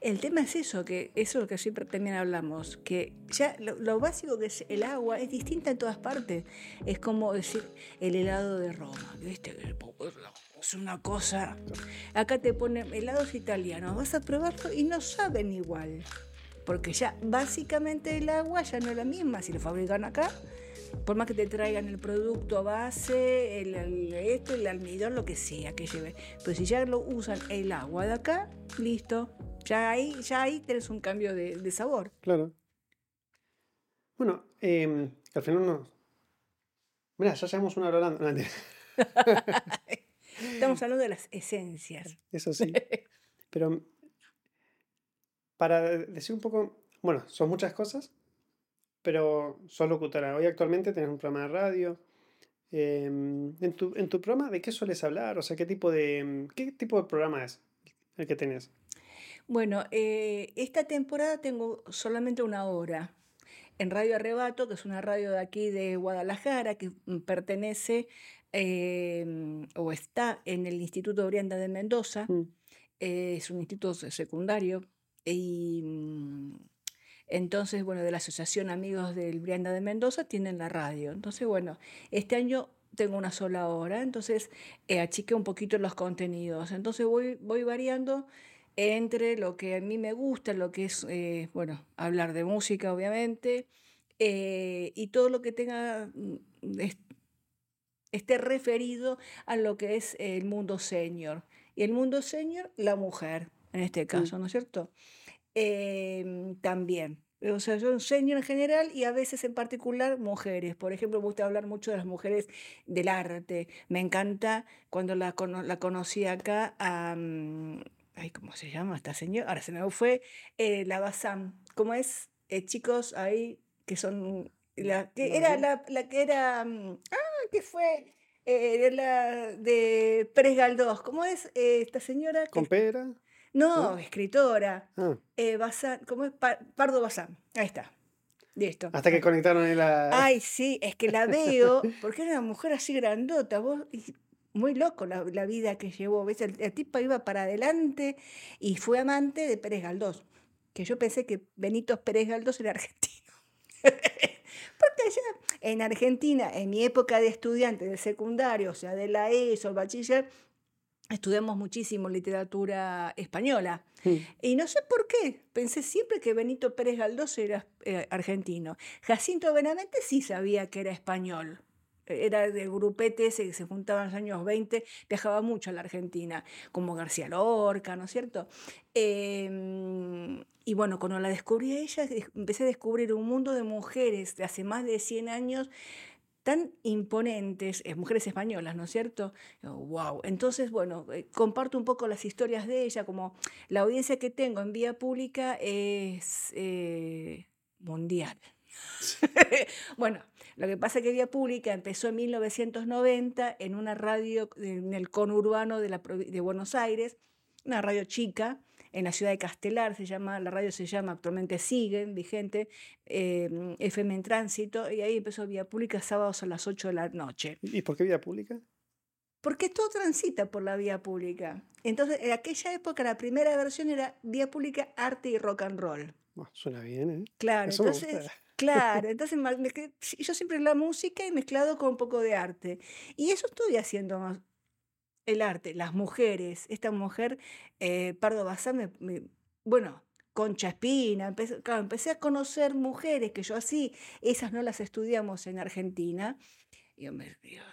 El tema es eso, que eso es lo que siempre también hablamos, que ya lo, básico que es el agua es distinta en todas partes. Es como decir el helado de Roma, ¿viste? Es una cosa. Acá te ponen helados italianos, vas a probarlo y no saben igual. Porque ya básicamente el agua ya no es la misma si lo fabrican acá. Por más que te traigan el producto base, el, el- esto, el almidón, lo que sea que lleve. Pero si ya lo usan el agua de acá, listo. Ya ahí, ya ahí tenés un cambio de, de sabor. Claro. Bueno, que al final no. Mira, ya llevamos una hora hablando. No. Estamos hablando de las esencias. Eso sí. Pero para decir un poco, bueno, son muchas cosas, pero sos locutora. Hoy actualmente tenés un programa de radio. Em, en tu, en tu programa, ¿de qué sueles hablar? O sea, ¿qué tipo de, em, qué tipo de programa es el que tenés? Bueno, eh, esta temporada tengo solamente una hora en Radio Arrebato, que es una radio de aquí de Guadalajara, que pertenece eh, o está en el Instituto Brianda de Mendoza. Mm, eh, es un instituto se- secundario. Y mm, entonces, bueno, de la Asociación Amigos del Brianda de Mendoza tienen la radio. Entonces, bueno, este año tengo una sola hora, entonces eh, achiqué un poquito los contenidos. Entonces voy, voy variando entre lo que a mí me gusta, lo que es, eh, bueno, hablar de música, obviamente, eh, y todo lo que tenga, mm, es- esté referido a lo que es el mundo senior. Y el mundo senior, la mujer, en este mm, caso, ¿no es cierto? Em, también. O sea, yo enseño en general y a veces en particular mujeres. Por ejemplo, me gusta hablar mucho de las mujeres del arte. Me encanta cuando la, la conocí acá a... mm, Ay, ¿cómo se llama esta señora? Ahora se me fue. eh, la Bazán. ¿Cómo es? Eh, chicos ahí que son... La, que No era la, la que era... mm, Ah, que fue... eh, la de Pérez Galdós. ¿Cómo es eh, esta señora? que ¿Con es- pera? No, escritora. Ah, Eh, Bazán, ¿cómo es? Pa- Pardo Bazán. Ahí está. Listo. hasta que conectaron ahí la... Ay, sí, es que la veo, porque era una mujer así grandota, vos, y muy loco la, la vida que llevó. ¿ves? El, el tipo iba para adelante y fue amante de Pérez Galdós, que yo pensé que Benito Pérez Galdós era argentino. Porque allá en Argentina, en mi época de estudiante de secundario, o sea, de la ESO, el bachiller, estudiamos muchísimo literatura española. Y no sé por qué, pensé siempre que Benito Pérez Galdós era eh, argentino. Jacinto Benavente sí sabía que era español. Era del grupete ese que se juntaba en los años 20, viajaba mucho a la Argentina, como García Lorca, ¿no es cierto? Em, y bueno, cuando la descubrí a ella, empecé a descubrir un mundo de mujeres de hace más de 100 años tan imponentes, eh, mujeres españolas, ¿no es cierto? wow. Entonces, bueno, eh, comparto un poco las historias de ella, como la audiencia que tengo en vía pública es eh, mundial. bueno, lo que pasa es que Vía Pública empezó en 1990 en una radio en el conurbano de, la, de Buenos Aires, una radio chica, en la ciudad de Castelar, se llama, la radio se llama, actualmente siguen, vigente, eh, FM en tránsito, y ahí empezó Vía Pública sábados a las 8 de la noche. ¿Y por qué vía pública? Porque todo transita por la vía pública. Entonces, en aquella época la primera versión era Vía Pública, Arte y Rock and Roll. Bueno, suena bien, ¿eh? Claro, Eso entonces, claro, entonces yo siempre la música y mezclado con un poco de arte. Y eso estoy haciendo más, el arte, las mujeres. Esta mujer, eh, Pardo Bazán, me- bueno, Concha Espina, empecé, claro, empecé a conocer mujeres que yo así, esas no las estudiamos en Argentina. Y yo me- Dios,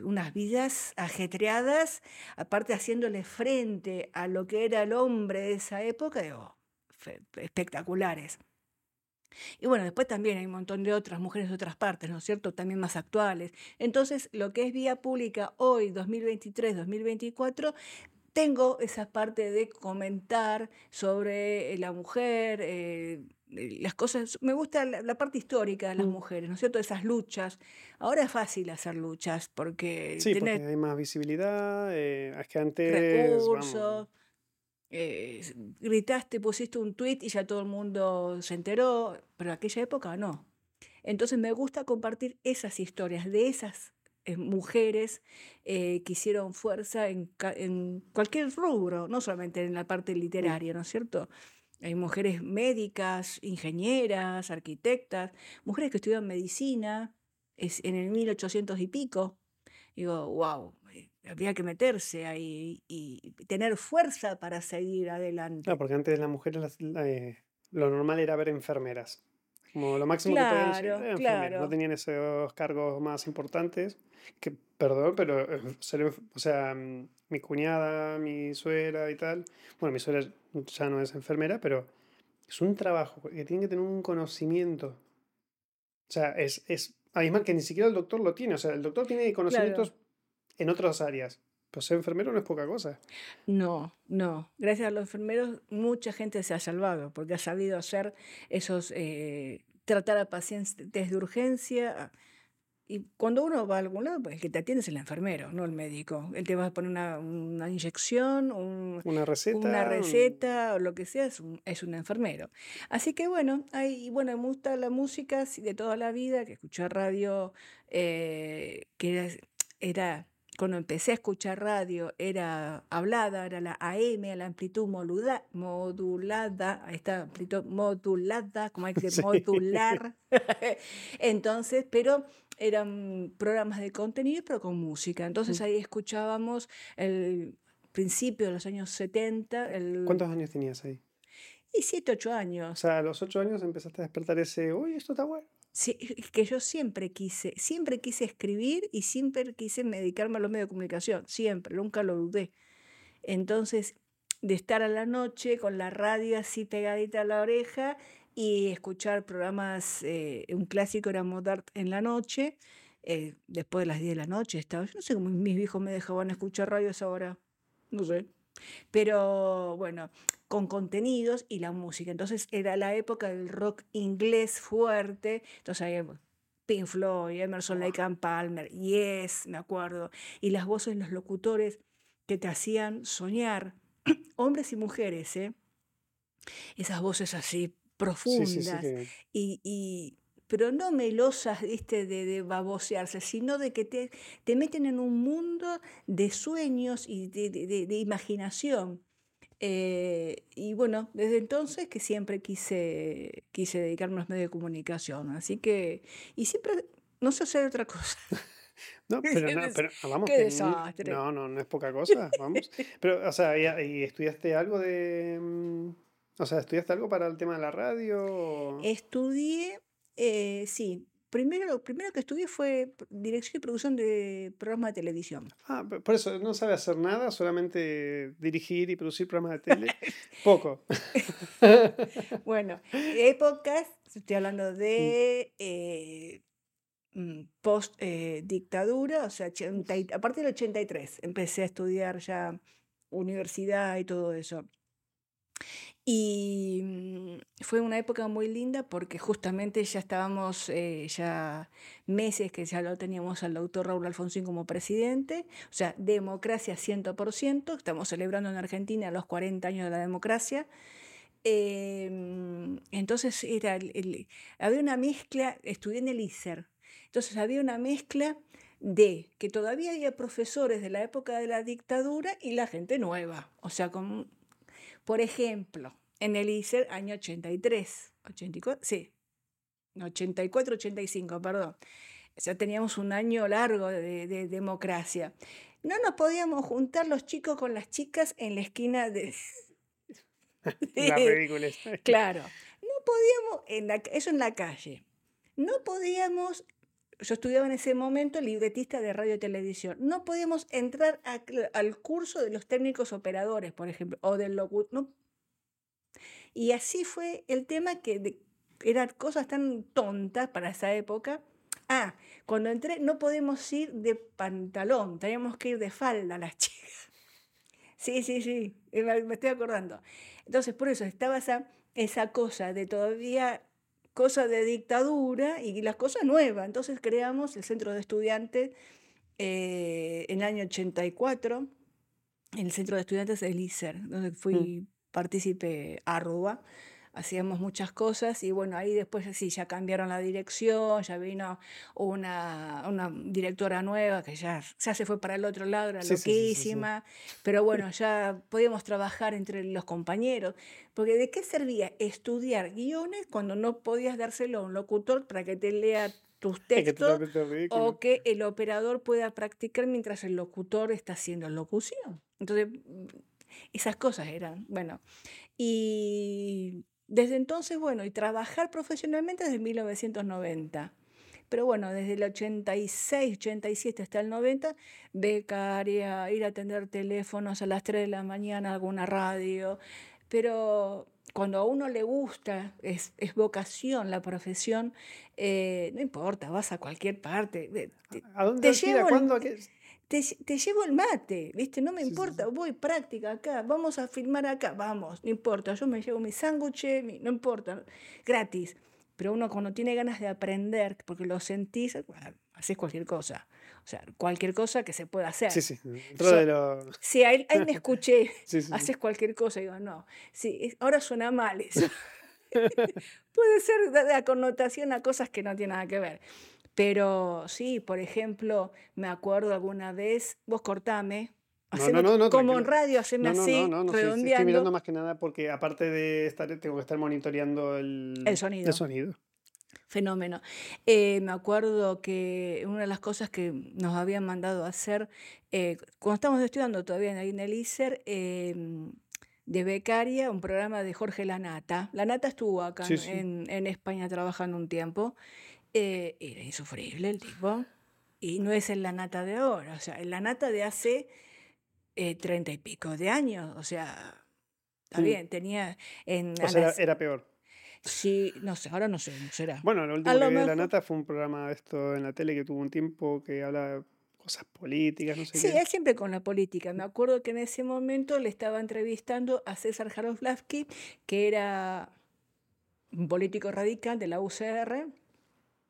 unas vidas ajetreadas, aparte haciéndole frente a lo que era el hombre de esa época, espectaculares. Y bueno, después también hay un montón de otras mujeres de otras partes, ¿no es cierto? También más actuales. Entonces, lo que es vía pública hoy, 2023, 2024, tengo esa parte de comentar sobre eh, la mujer, eh, las cosas. Me gusta la, la parte histórica de las Mm. mujeres, ¿no es cierto? Esas luchas. Ahora es fácil hacer luchas porque Sí, porque hay más visibilidad. eh, es que antes, vamos, recursos. Eh, gritaste, pusiste un tweet y ya todo el mundo se enteró, pero en aquella época no. Entonces me gusta compartir esas historias de esas eh, mujeres eh, que hicieron fuerza en, cualquier rubro, no solamente en la parte literaria, ¿no es cierto? Hay mujeres médicas, ingenieras, arquitectas, mujeres que estudian medicina en el 1800 y pico. Digo, wow, había que meterse ahí y tener fuerza para seguir adelante. Claro, porque antes las mujeres eh, lo normal era ver enfermeras. Como lo máximo que podían ser Claro, enfermeras. No claro. tenían esos cargos más importantes. Que, perdón, pero eh, o sea, mm, mi cuñada, mi suegra y tal. Bueno, mi suegra ya no es enfermera, pero es un trabajo que tiene que tener un conocimiento. O sea, es, es además que ni siquiera el doctor lo tiene. O sea, el doctor tiene Claro. En otras áreas. Pero ser enfermero no es poca cosa. No, no. Gracias a los enfermeros mucha gente se ha salvado porque ha sabido hacer esos, eh, tratar a pacientes de urgencia. Y cuando uno va a algún lado, pues el que te atiende es el enfermero, no el médico. Él te va a poner una, una inyección, un- Una una receta, un- receta o lo que sea, es un, es un enfermero. Así que bueno, hay, bueno, me gusta la música de toda la vida, que escuché radio, eh, que era, era- cuando empecé a escuchar radio, era hablada, era la AM, la amplitud modula- modulada, ahí está, amplitud modulada, como hay que Sí. modular. Entonces, pero eran programas de contenido, pero con música. Entonces Mm. ahí escuchábamos el principio de los años 70, el, ¿Cuántos años tenías ahí? y 7, 8 O años. sea, a los ocho años empezaste a despertar ese, uy, esto está bueno. Que yo siempre quise, siempre quise escribir y siempre quise dedicarme a los medios de comunicación, siempre, nunca lo dudé. Entonces, de estar a la noche con la radio así pegadita a la oreja y escuchar programas, eh, un clásico era Modart en la noche, eh, después de las 10 de la noche estaba, yo no sé cómo mis viejos me dejaban escuchar radio a esa hora, no sé. Pero bueno, con contenidos y la música. Entonces era la época del rock inglés fuerte. Entonces había Pink Floyd, Emerson. Lake and Palmer, Yes, me acuerdo. Y las voces de los locutores que te hacían soñar, hombres y mujeres, ¿eh? Esas voces así Sí, sí, sí, profundas y, y- pero no melosas, ¿viste? De, de babosearse, sino de que te, te meten en un mundo de sueños y de- de imaginación. Eh, y bueno, desde entonces que siempre quise, quise dedicarme a los medios de comunicación. Así que, y siempre, no sé hacer otra cosa. No, pero no, pero ah, vamos, qué desastre. no, no, no es poca cosa, vamos. Pero, o sea, ¿y, y estudiaste algo de, mm, o sea, estudiaste algo para el tema de la radio? Estudié, eh, sí, primero, lo primero que estudié fue dirección y producción de programas de televisión. Ah, por eso no sabe hacer nada, solamente dirigir y producir programas de tele. Poco. Bueno, épocas, estoy hablando Mm. de eh, mm, post eh, dictadura, o sea, 80 y- a partir del 83 empecé a estudiar ya universidad y todo eso. Y mm, fue una época muy linda porque justamente ya estábamos, eh, ya meses que ya lo teníamos al doctor Raúl Alfonsín como presidente, o sea, democracia 100%, estamos celebrando en Argentina los 40 años de la democracia. Em, entonces era había una mezcla, estudié en el ISER, entonces había una mezcla de que todavía había profesores de la época de la dictadura y la gente nueva. O sea, con, por ejemplo, en el ISER año 83, 84, sí, 84, 85, perdón. O sea, teníamos un año largo de, de democracia. No nos podíamos juntar los chicos con las chicas en la esquina de... La ridícula. Claro, no podíamos, en la, eso en la calle, no podíamos, yo estudiaba en ese momento libretista de radio y televisión, no podíamos entrar al curso de los técnicos operadores, por ejemplo, o del locu- no. Y así fue el tema que eran cosas tan tontas para esa época. Ah, cuando entré no podemos ir de pantalón, teníamos que ir de falda las chicas. Sí, sí, sí, eh, me estoy acordando. Entonces, por eso estaba esa, esa cosa de todavía, cosa de dictadura y las cosas nuevas. Entonces creamos el Centro de Estudiantes eh, en el año 84, el Centro de Estudiantes del ISER, donde Mm. fui partícipe arroba. Hacíamos muchas cosas y bueno, ahí después sí, ya cambiaron la dirección, ya vino una, una directora nueva que ya, ya se fue para el otro lado, era Sí, sí, loquísima, pero bueno, ya podíamos trabajar entre los compañeros, porque ¿de qué servía estudiar guiones cuando no podías dárselo a un locutor para que te lea tus textos o que el operador pueda practicar mientras el locutor está haciendo locución? Entonces, esas cosas eran, bueno, y desde entonces, bueno, y trabajar profesionalmente desde 1990. Pero bueno, desde el 86, 87 hasta el 90, becaria, ir a atender teléfonos a las 3 de la mañana, alguna radio. Pero cuando a uno le gusta, es, es vocación la profesión, eh, no importa, vas a cualquier parte. ¿A dónde te llevo cuándo? Te, te llevo el mate, ¿viste? No me Sí, sí, importa, sí. voy práctica acá, vamos a filmar acá, vamos, no importa, yo me llevo mi sándwich, mi- no importa, gratis. Pero uno cuando tiene ganas de aprender, porque lo sentís, bueno, haces cualquier cosa. O sea, cualquier cosa que se pueda Sí, hacer. sí. Dentro So- de lo. sí, ahí, ahí me escuché, Sí, sí, sí. haces cualquier cosa, y digo, no, sí, ahora suena mal eso. Puede ser la connotación a cosas que no tienen nada que ver. Pero sí, por ejemplo, me acuerdo alguna vez, vos cortame, No, haceme no, no, no, como en radio, no, así, no, no, no, sí, sí, estoy mirando redondeando más que nada porque aparte de estar, tengo que estar monitoreando el, el sonido. el sonido. Fenómeno. Eh, me acuerdo que una de las cosas que nos habían mandado a hacer, eh, cuando estábamos estudiando todavía en el ISER, eh, de becaria, un programa de Jorge Lanata. Lanata estuvo acá sí. en- en España trabajando un tiempo. Eh, era insufrible el tipo. Y no es el Lanata de ahora, o sea, el Lanata de hace eh, treinta y pico de años. O sea, está Mm. bien, tenía en O a sea, era, las... era peor. Sí, no sé, ahora no sé, no será. Bueno, lo último lo que vi de La. Nata fue un programa de esto en la tele que tuvo un tiempo que habla de cosas políticas, no sé Sí, qué. él siempre con la política. Me acuerdo que en ese momento le estaba entrevistando a César Jaroslavsky, que era un político radical de la UCR,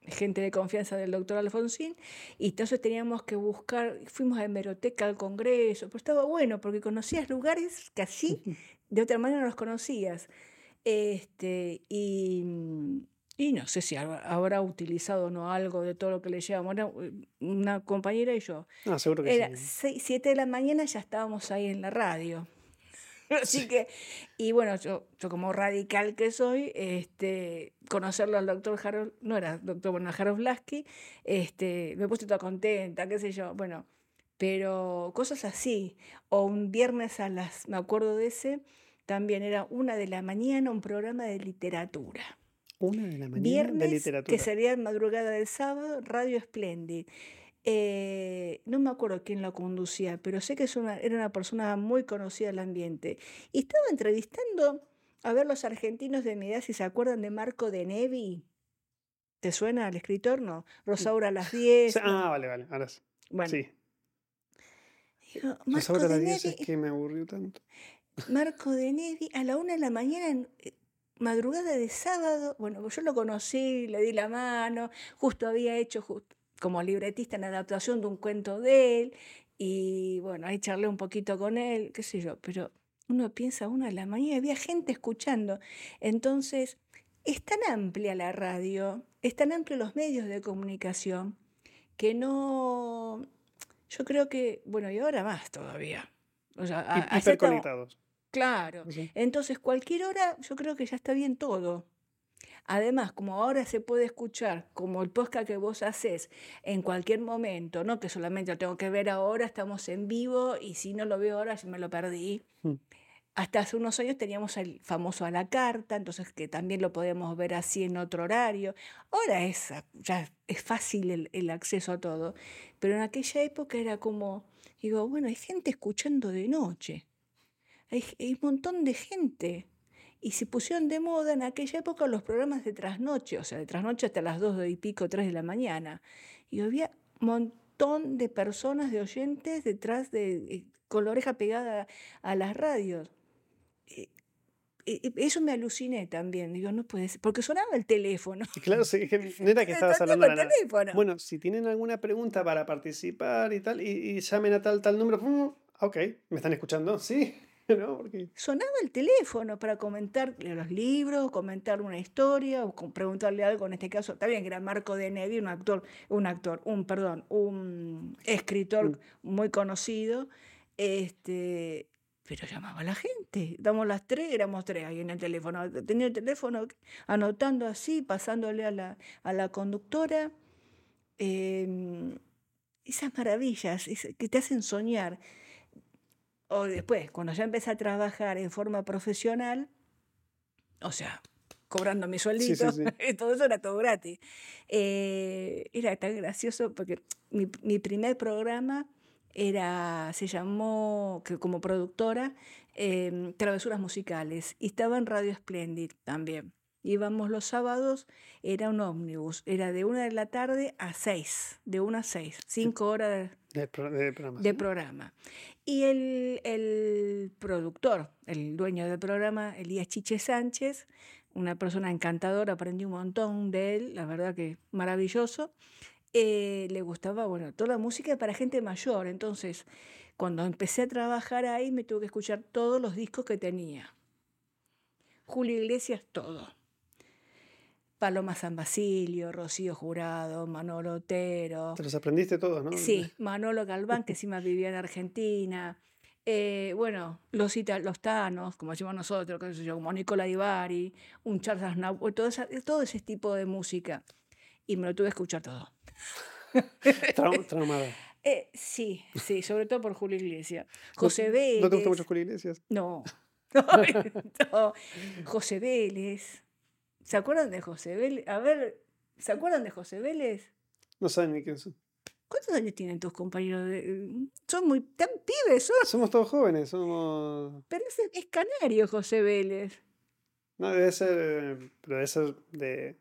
gente de confianza del doctor Alfonsín, y entonces teníamos que buscar, fuimos a hemeroteca al Congreso, pero estaba bueno porque conocías lugares que así de otra manera no los conocías. Este, y, y no sé si habrá, utilizado o no algo de todo lo que le llevamos. Era una compañera y yo. No, seguro que Era sí. 7 de la mañana, ya estábamos ahí en la radio. Así que, y bueno, yo, yo como radical que soy, este, conocerlo al doctor Harold, no era doctor, bueno, Jaroslavsky, este, me puse toda contenta, qué sé yo, bueno, pero cosas así. O un viernes a las, me acuerdo de ese, también era una de la mañana, un programa de literatura. Una de la mañana de Viernes, que literatura. sería madrugada del sábado, Radio Splendid. Eh, no me acuerdo quién lo conducía, pero sé que es una, era una persona muy conocida del ambiente. Y estaba entrevistando a ver los argentinos de mi edad, si se acuerdan de Marco de Nevi. ¿Te suena al escritor? No. Rosaura a las O 10. sea, no. ah, vale, vale. Ahora sí. Bueno, Sí. digo, Las Marco horas a de las 10 Nevi, es que me aburrió tanto. Marco de Nevi, a la una de la mañana, en, eh, madrugada de sábado, bueno, yo lo conocí, le di la mano, justo había hecho jus- como libretista en adaptación de un cuento de él, y bueno, ahí charlé un poquito con él, qué sé yo, pero uno piensa a una de la mañana, había gente escuchando. Entonces, es tan amplia la radio, es tan amplio los medios de comunicación, que no, yo creo que, bueno, y ahora más todavía. O sea, Hiperconectados. Claro. Sí. Entonces, cualquier hora, yo creo que ya está bien todo. Además, como ahora se puede escuchar, como el podcast que vos haces, en cualquier momento, no que solamente lo tengo que ver ahora, estamos en vivo y si no lo veo ahora, me lo perdí. Mm. Hasta hace unos años teníamos el famoso a la carta, entonces que también lo podemos ver así en otro horario. Ahora es, ya es fácil el, el acceso a todo, pero en aquella época era como, digo, bueno, hay gente escuchando de noche, hay, hay un montón de gente. Y se pusieron de moda en aquella época los programas de trasnoche, o sea, de trasnoche hasta las dos y pico, tres de la mañana. Y había un montón de personas, de oyentes detrás de, eh, con la oreja pegada a las radios. Eh, eh, Eso me aluciné también, digo, no puede ser, porque sonaba el teléfono. Claro, sí, no era que estabas hablando el teléfono. Bueno, si tienen alguna pregunta para participar y tal, y, y llamen a tal, tal número, pum, ok, ¿me están escuchando? Sí. ¿no? Porque sonaba el teléfono para comentar los libros, comentar una historia o preguntarle algo. En este caso, que era Marco de Nevi, un actor, un actor, un perdón, un escritor Mm. muy conocido. Este, pero llamaba a la gente. Damos las tres, éramos tres ahí en el teléfono. Tenía el teléfono anotando así, pasándole a la, a la conductora. Em, esas maravillas que te hacen soñar. O después, cuando ya empecé a trabajar en forma profesional, o sea, cobrando mi sí, sueldito, sí, sí. todo eso era todo gratis. eh, era tan gracioso porque mi, mi primer programa era, se llamó, que como productora, em, Travesuras Musicales, y estaba en Radio Splendid también. Íbamos los sábados, era un ómnibus, era de una de la tarde a seis, de una a seis, cinco horas De, programa. Y el, el productor, el dueño del programa, Elías Chiche Sánchez, una persona encantadora, aprendí un montón de él, la verdad que maravilloso. eh, le gustaba, bueno, toda la música para gente mayor. Entonces, cuando empecé a trabajar ahí, me tuve que escuchar todos los discos que tenía. Julio Iglesias, todo. Paloma San Basilio, Rocío Jurado, Manolo Otero. Te los aprendiste todos, ¿no? Sí, Manolo Galván, que encima vivía en Argentina. Eh, bueno, los, los tanos, como decimos nosotros, qué sé yo, como Nicola Di Bari, un Charles Aznavour, todo, esa- todo ese tipo de música. Y me lo tuve que escuchar todo. Trau- traumada. Eh, sí, sí, sobre todo por Julio Iglesias. ¿No, José no te gusta Vélez. mucho Julio Iglesias? No. no. José Vélez. ¿Se acuerdan de José Vélez? A ver, ¿se acuerdan de José Vélez? No saben ni quién son. ¿Cuántos años tienen tus compañeros? de- Son muy tan pibes, son. Somos todos jóvenes, somos... Pero es, es canario José Vélez. No, debe ser... eh, Pero debe ser de... de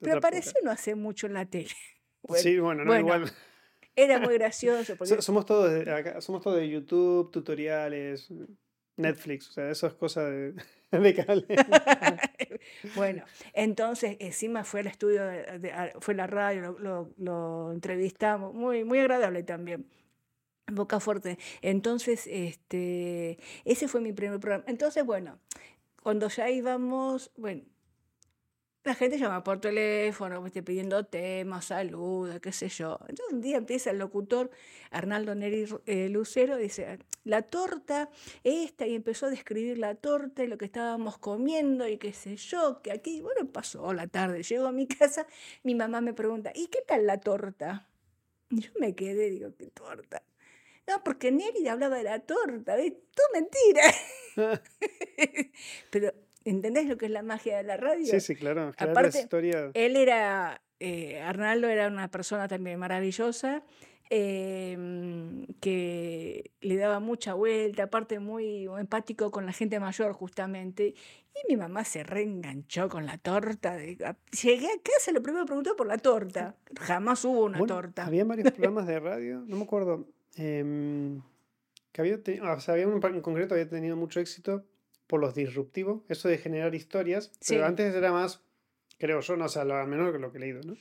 Pero apareció no hace mucho en la tele. Bueno, Sí, bueno, no, bueno, igual. Era muy gracioso. Porque, somos todos de acá, somos todos de YouTube, tutoriales, Netflix, o sea, esas cosas de, de bueno, entonces encima fue al estudio, de, de- fue la radio, lo- lo entrevistamos, muy, muy agradable también. Boca fuerte. Entonces, este, ese fue mi primer programa. Entonces, bueno, cuando ya íbamos, bueno, la gente llama por teléfono, ¿viste? pidiendo temas, saludos, qué sé yo. Entonces un día empieza el locutor, Arnaldo Neri eh, Lucero, dice, la torta esta, y empezó a describir la torta y lo que estábamos comiendo y qué sé yo, que aquí, bueno, pasó la tarde, llego a mi casa, mi mamá me pregunta, ¿y qué tal la torta? Y yo me quedé, digo, ¿qué torta? No, porque Neri hablaba de la torta, ¿ves? Todo mentira. Pero, ¿entendés lo que es la magia de la radio? Sí, sí, claro. La Aparte, historia. Él era, eh, Arnaldo era una persona también maravillosa, eh, que le daba mucha vuelta, aparte muy empático con la gente mayor justamente. Y mi mamá se reenganchó con la torta. llegué a casa, lo primero que preguntó por la torta. Jamás hubo una Bueno, torta. había varios programas de radio, no me acuerdo, em, que había, o sea, había en concreto había tenido mucho éxito por los disruptivos, eso de generar historias, pero antes era más, creo yo, no, o sea, lo, al menos lo que he leído, ¿no?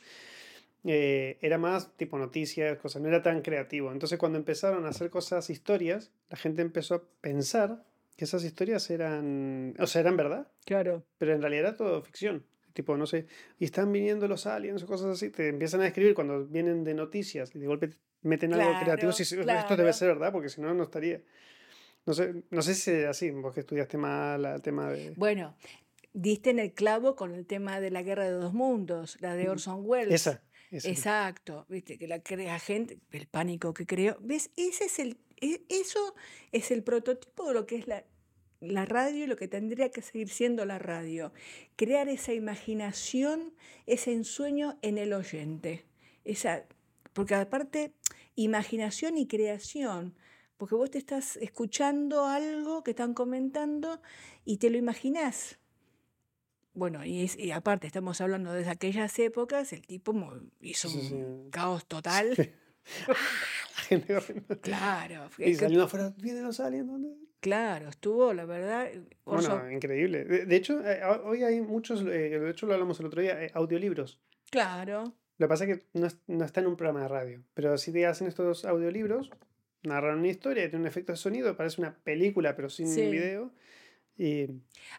Eh, era más tipo noticias, cosas, no era tan creativo. Entonces cuando empezaron a hacer cosas, historias, la gente empezó a pensar que esas historias eran, o sea, eran verdad, Claro. pero en realidad era todo ficción. Tipo, no sé, y están viniendo los aliens o cosas así, te empiezan a escribir cuando vienen de noticias y de golpe te meten algo creativo. Claro, si esto claro. debe ser verdad, porque si no, no estaría. No sé, no sé si es así, vos que estudiaste más el tema de. Bueno, diste en el clavo con el tema de la guerra de dos mundos, la de Orson Welles. Esa, esa. Exacto, viste, que la crea gente, el pánico que creó. ¿Ves? Ese es el, e- eso es el prototipo de lo que es la, la radio y lo que tendría que seguir siendo la radio. Crear esa imaginación, ese ensueño en el oyente. Esa, porque aparte, imaginación y creación. Porque vos te estás escuchando algo que están comentando y te lo imaginás. Bueno, y, es- y aparte estamos hablando de aquellas épocas, el tipo hizo Sí, sí, un sí. caos total. Claro, Y saliendo afuera, vienen los aliens, claro, estuvo, la verdad, Orson- Bueno, increíble. De, de hecho, eh, ho- hoy hay muchos, eh, de hecho lo hablamos el otro día, eh, audiolibros. claro, Lo que pasa es que no, no está en un programa de radio, pero si te hacen estos audiolibros narran una historia, tiene un efecto de sonido, parece una película, pero sin Sí. video. Y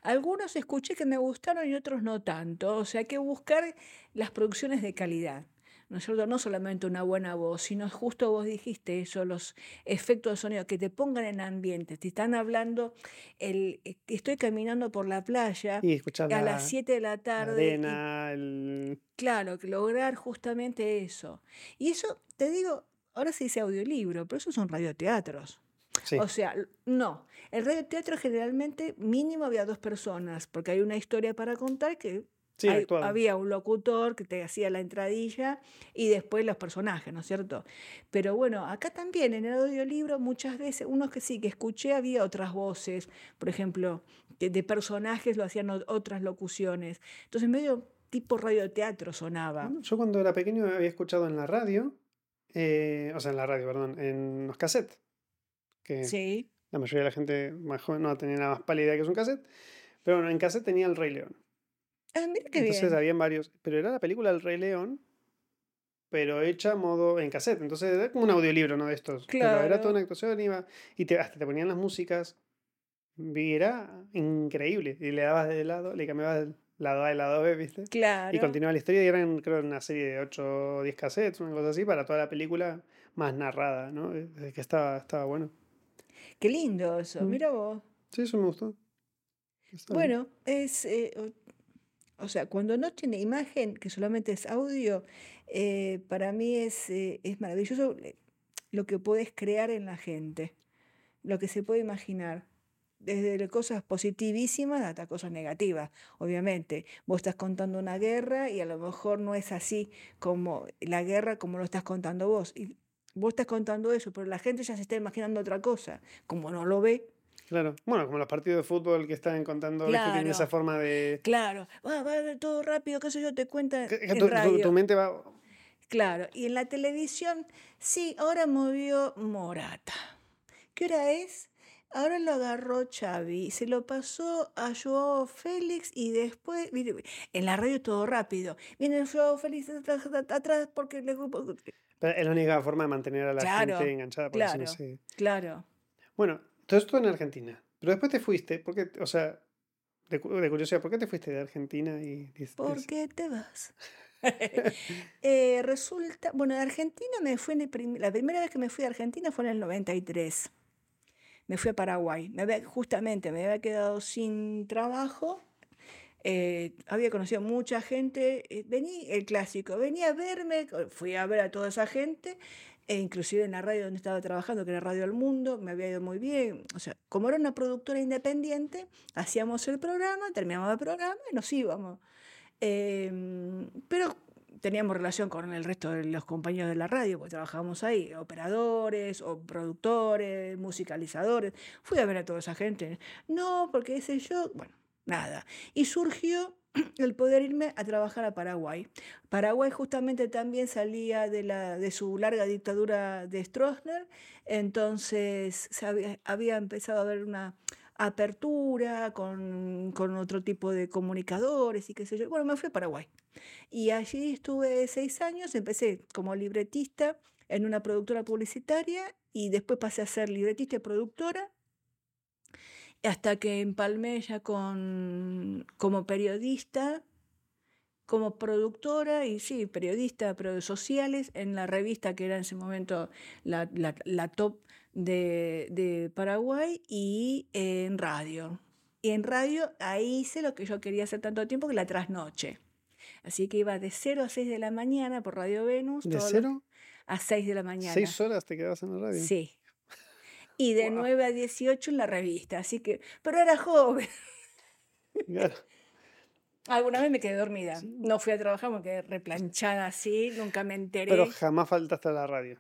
Algunos escuché que me gustaron y otros no tanto. O sea, hay que buscar las producciones de calidad. ¿No es cierto? No solamente una buena voz, sino justo vos dijiste eso, los efectos de sonido, que te pongan en ambiente. Te están hablando, el, eh, estoy caminando por la playa y a las la, 7 de la la tarde y arena, el... claro, lograr justamente eso. Y eso, te digo, ahora se dice audiolibro, pero esos son radioteatros. Sí, O sea, no. El radioteatro generalmente mínimo había dos personas, porque hay una historia para contar que sí, hay- actuado. había un locutor que te hacía la entradilla y después los personajes, ¿no es cierto? Pero bueno, acá también en el audiolibro muchas veces, unos que sí, que escuché, había otras voces, por ejemplo, que de personajes lo hacían otras locuciones. Entonces medio tipo radioteatro sonaba. Yo cuando era pequeño había escuchado en la radio, eh, o sea, en la radio, perdón, en los cassettes, que Sí. la mayoría de la gente más joven no tenía nada más pálida que es un cassette, pero bueno, en cassette tenía El Rey León. Ah, mira qué Entonces bien. habían varios, pero era la película El Rey León, pero hecha a modo en cassette, entonces era como un audiolibro, ¿no? De estos, pero era toda Claro. una actuación, iba, y te, hasta te ponían las músicas, y era increíble, y le dabas de lado, le cambiabas lado A al lado B, ¿viste? Y Claro. continuaba la historia y eran, creo, una serie de 8 o 10 cassettes, una cosa así, para toda la película más narrada, ¿no? Eh, eh, Que estaba, estaba bueno. Qué lindo eso. Mm. Mira vos. Sí, eso me gustó. Está bien. Bueno, es, eh, o, sea, cuando no tiene imagen, que solamente es audio, eh, para mí es, eh, es maravilloso lo que puedes crear en la gente, lo que se puede imaginar. Desde cosas positivísimas hasta cosas negativas, obviamente. Vos estás contando una guerra y a lo mejor no es así como la guerra como lo estás contando vos. Y vos estás contando eso, pero la gente ya se está imaginando otra cosa. Como no lo ve, Claro. Bueno, como los partidos de fútbol que están contando, ¿viste? Tienen esa Claro. forma de... Claro, va, va todo rápido, qué sé yo, te cuenta que- que en tu, tu- tu radio. mente va... Claro, y en la televisión, sí, ahora movió Morata. ¿Qué hora es? Ahora lo agarró Xavi, se lo pasó a Joao Félix y después, mire, en la radio todo rápido. Viene Joao Félix atrás, porque le... pero Es la única forma de mantener a la Claro, gente enganchada, no claro, se... claro. Bueno, todo esto en Argentina. Pero después te fuiste, porque, o sea, de, de curiosidad, ¿por qué te fuiste de Argentina y dices- ¿Por qué te vas? Eh, resulta, bueno, de Argentina me fui, en el prim- la primera vez que me fui a Argentina fue en el 93. Me fui a Paraguay. Me había- justamente me había quedado sin trabajo. eh, había conocido mucha gente. eh, vení, el clásico, venía a verme, fui a ver a toda esa gente, e inclusive en la radio donde estaba trabajando, que era Radio El Mundo, me había ido muy bien. O sea, como era una productora independiente, hacíamos el programa, terminábamos el programa y nos íbamos. Em, pero teníamos relación con el resto de los compañeros de la radio, porque trabajábamos ahí, operadores o productores, musicalizadores. Fui a ver a toda esa gente. No, porque ese yo, bueno, nada. Y surgió el poder irme a trabajar a Paraguay. Paraguay justamente también salía de, la, de su larga dictadura de Stroessner, entonces había, había empezado a haber una apertura con, con otro tipo de comunicadores y qué sé yo. Bueno, me fui a Paraguay. Y allí estuve seis años, empecé como libretista en una productora publicitaria y después pasé a ser libretista y productora hasta que empalmé ya con, como periodista, como productora y sí, periodista, pero de sociales, en la revista que era en ese momento la, la- la top de, de Paraguay y en radio. Y en radio ahí hice lo que yo quería hacer tanto tiempo, que la trasnoche. Así que iba de 0 a 6 de la mañana por Radio Venus. ¿De todos los- cero? a 6 de la mañana. ¿Seis horas te quedabas en la radio? Sí. Y de Guau. 9 a 18 en la revista, así que, pero era joven. Claro. Alguna vez me quedé dormida. No fui a trabajar, me quedé replanchada así, nunca me enteré. Pero jamás faltaste a la radio.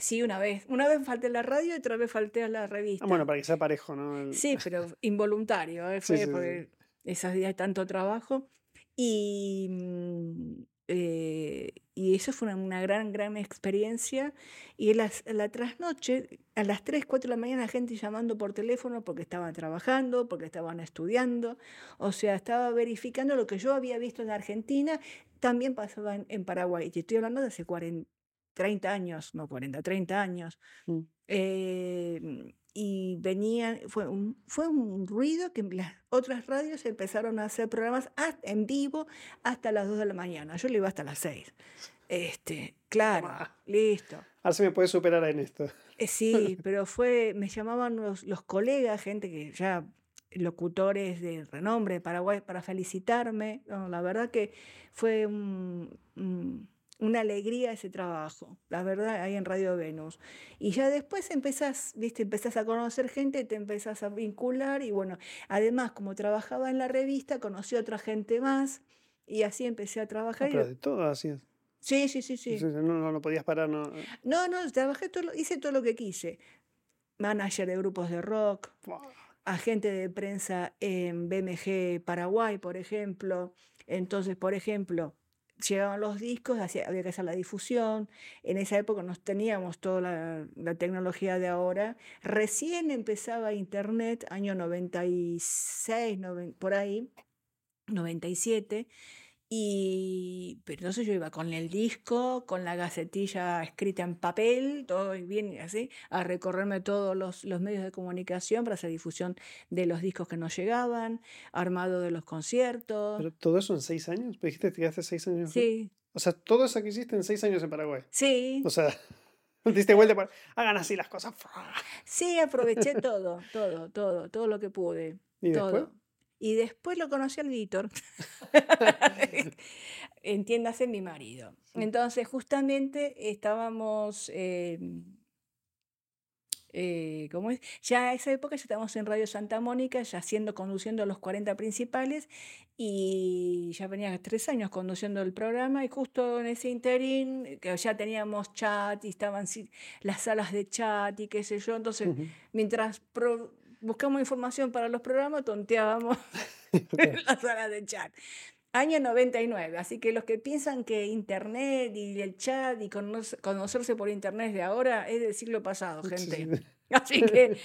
Sí, una vez. Una vez falté a la radio y otra vez falté a la Ah, revista. bueno, para que sea parejo, ¿no? El- Sí, pero involuntario, ¿eh? Sí, fue sí, sí. porque esos días de tanto trabajo. Y, mm, eh, y eso fue una, una gran, gran experiencia. Y en las- en la trasnoche, a las 3, 4 de la mañana, gente llamando por teléfono porque estaban trabajando, porque estaban estudiando. O sea, estaba verificando lo que yo había visto en Argentina, también pasaba en, en Paraguay. Y estoy hablando de hace 40, 30 años, no 40, 30 años. Mm. Eh, y venían, fue un, fue un ruido que las otras radios empezaron a hacer programas en vivo hasta las 2 de la mañana. Yo le iba hasta las 6. Este, claro, listo. Ahora se me puede superar en esto. Eh, sí, pero fue, me llamaban los, los colegas, gente que ya locutores de renombre de Paraguay para felicitarme. la verdad que fue una alegría ese trabajo, la verdad, ahí en Radio Venus. Y ya después empezás, viste, empezás a conocer gente, te empezás a vincular y bueno, además como trabajaba en la revista, conocí a otra gente más y así empecé a trabajar. Ah, pero de todo así Sí, sí, sí, sí. No, no, podías parar, no. No, no, trabajé todo, hice todo lo que quise. Manager de grupos de rock agente de prensa en BMG Paraguay, por ejemplo. Entonces, por ejemplo, llegaban los discos, había que hacer la difusión. En esa época no teníamos toda la, tecnología de ahora. Recién empezaba Internet, año 96, por ahí, 97. Y, pero entonces yo iba con el disco, con la gacetilla escrita en papel, todo bien así, a recorrerme todos los, los, medios de comunicación para hacer difusión de los discos que nos llegaban, armado de los conciertos. ¿Pero todo eso en seis años? ¿Me dijiste que hace seis años? Sí. O sea, todo eso que hiciste en seis años en Paraguay. Sí. O sea, diste vuelta para... Hagan así las cosas. Sí, aproveché todo, todo, todo, todo lo que pude. ¿Y todo. después? Y después lo conocí al Víctor. Entiéndase mi marido. Entonces, justamente estábamos. Em, eh, ¿cómo es? Ya a esa época ya estábamos en Radio Santa Mónica, ya haciendo, conduciendo los 40 principales, y ya venía tres años conduciendo el programa, y justo en ese interín, que ya teníamos chat, y estaban las salas de chat, y qué sé yo, entonces, mientras buscamos información para los programas, tonteábamos en la sala de chat. Año 99, así que los que piensan que Internet y el chat y conocerse por Internet de ahora es del siglo pasado, gente. Así que,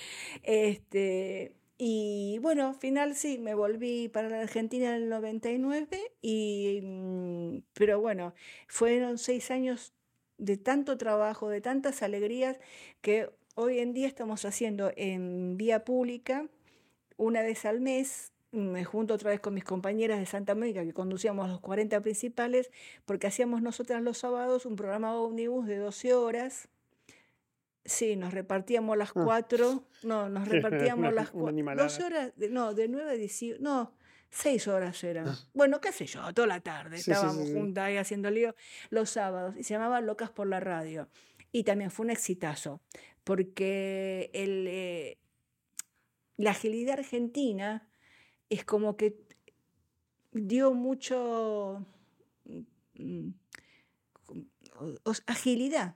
este, y bueno, al final sí, me volví para la Argentina en el 99, y, mm, pero bueno, fueron seis años de tanto trabajo, de tantas alegrías, que Hoy en día estamos haciendo en vía pública, una vez al mes, me junto otra vez con mis compañeras de Santa Mónica que conducíamos los 40 principales, porque hacíamos nosotras los sábados un programa ómnibus de 12 horas. Sí, nos repartíamos las ah. cuatro, no, nos repartíamos las cuatro, 12 horas, no, de 9 a 18, no, 6 horas eran. Ah. Bueno, qué sé yo, toda la tarde estábamos juntas ahí haciendo lío los sábados y se llamaba Locas por la Radio. Y también fue un exitazo porque el, eh, la agilidad argentina es como que dio mucho mm, agilidad,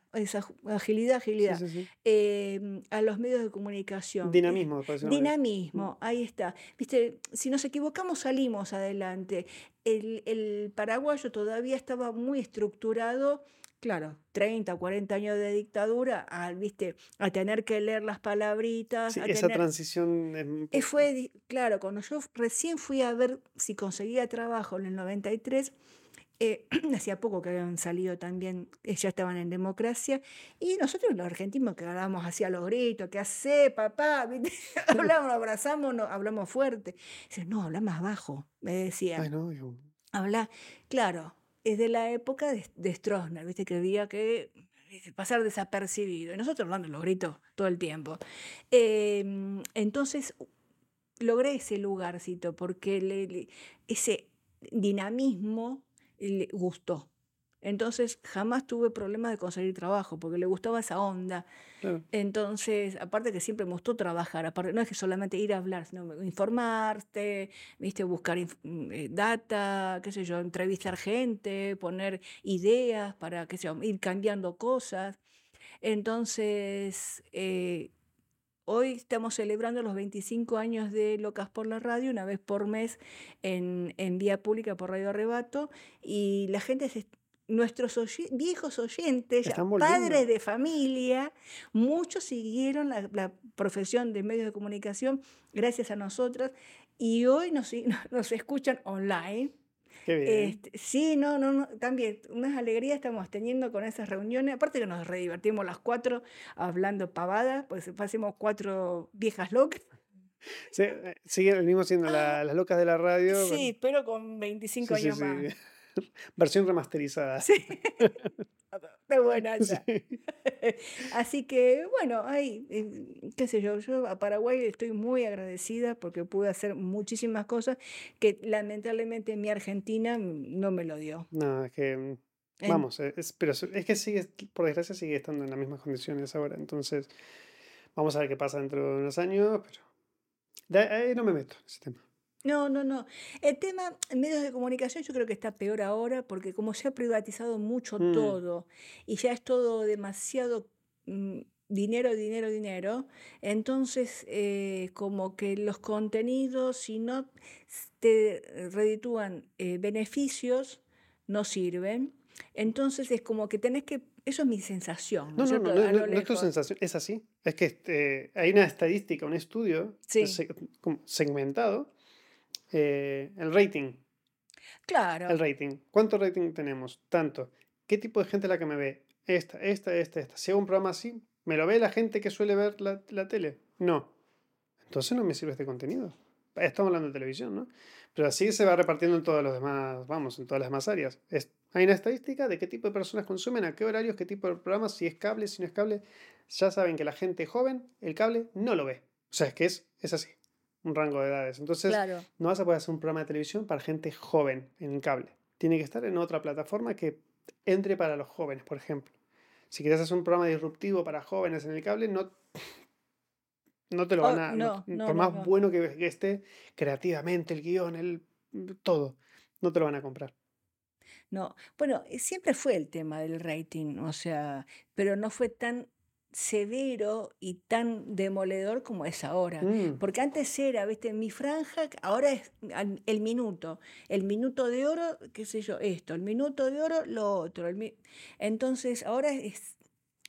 agilidad, agilidad em, a los medios de comunicación. Dinamismo. Dinamismo, mm. ahí está. Viste, si nos equivocamos salimos adelante. El, el paraguayo todavía estaba muy estructurado claro, 30 o 40 años de dictadura, a, ¿viste? a tener que leer las palabritas. esa transición. Es... Fue, claro, cuando yo recién fui a ver si conseguía trabajo en el 93, eh, hacía poco que habían salido también, eh, ya estaban en democracia, y nosotros los argentinos que hablábamos así a los gritos, ¿qué hace, papá? hablamos, abrazamos, no, hablamos fuerte. Dice, no, habla más bajo, me decía. Habla, claro, es de la época de, de Stroessner, ¿viste? que había que pasar desapercibido. Y nosotros hablando los gritos todo el tiempo. Em, entonces logré ese lugarcito porque ese dinamismo le gustó. Entonces jamás tuve problemas de conseguir trabajo porque le gustaba esa onda. Entonces, aparte que siempre me gustó trabajar, aparte no es que solamente ir a hablar, sino informarte, ¿viste? buscar mm, eh, data, qué sé yo, entrevistar gente, poner ideas para qué sé yo, ir cambiando cosas. Entonces, eh, Hoy estamos celebrando los 25 años de Locas por la Radio, una vez por mes en, en vía pública por Radio Arrebato, y la gente se, nuestros viejos oyentes, padres de familia, muchos siguieron la, profesión de medios de comunicación gracias a nosotras y hoy nos, nos escuchan online. Qué bien. Este, sí, no, no, no, también unas alegrías estamos teniendo con esas reuniones. Aparte que nos re divertimos las cuatro hablando pavadas, pues hacemos cuatro viejas locas. Sí, eh, sigue, venimos siendo la- las locas de la radio. Ah. Sí, pero con 25 Sí, sí, años sí. más. Versión remasterizada. Sí. Buena. Sí. Así que, bueno, ahí, eh, qué sé yo, yo a Paraguay estoy muy agradecida porque pude hacer muchísimas cosas que lamentablemente mi Argentina no me lo dio. No, es que, mm, vamos, eh, es, pero es que sigue, por desgracia, sigue estando en las mismas condiciones ahora. Entonces, vamos a ver qué pasa dentro de unos años, pero de ahí no me meto en ese tema. No, no, no. El tema medios de comunicación yo creo que está peor ahora porque como se ha privatizado mucho Mm. todo y ya es todo demasiado mm, dinero, dinero, dinero, entonces eh, como que los contenidos, si no te reditúan eh, beneficios, no sirven. Entonces es como que tenés que, eso es mi sensación, ¿no No, no, es tu sensación, es así. Es que este, hay una estadística, un estudio Sí. segmentado. Eh, el rating, Claro. el rating. ¿Cuánto rating tenemos? Tanto. ¿Qué tipo de gente es la que me ve? Esta, esta, esta, esta. Si hago un programa así, ¿me lo ve la gente que suele ver la, la tele? No. Entonces no me sirve este contenido. Estamos hablando de televisión, ¿no? Pero así se va repartiendo en todos los demás, vamos, en todas las demás áreas. Es- hay una estadística de qué tipo de personas consumen, a qué horarios, qué tipo de programas, si es cable, si no es cable. Ya saben que la gente joven, el cable, no lo ve. O sea, es que es, es así, un rango de edades. Entonces, Claro. no vas a poder hacer un programa de televisión para gente joven en el cable. Tiene que estar en otra plataforma que entre para los jóvenes, por ejemplo. Si quieres hacer un programa disruptivo para jóvenes en el cable, no, no te lo Oh, van a... no, no- no, por no, más no. bueno que, que esté creativamente el guion, el, todo, no te lo van a comprar. No, bueno, siempre fue el tema del rating, o sea, pero no fue tan severo y tan demoledor como es ahora. Mm, Porque antes era, viste, mi franja, ahora es el minuto. El minuto de oro, qué sé yo, esto. El minuto de oro, lo otro. el Entonces, ahora es,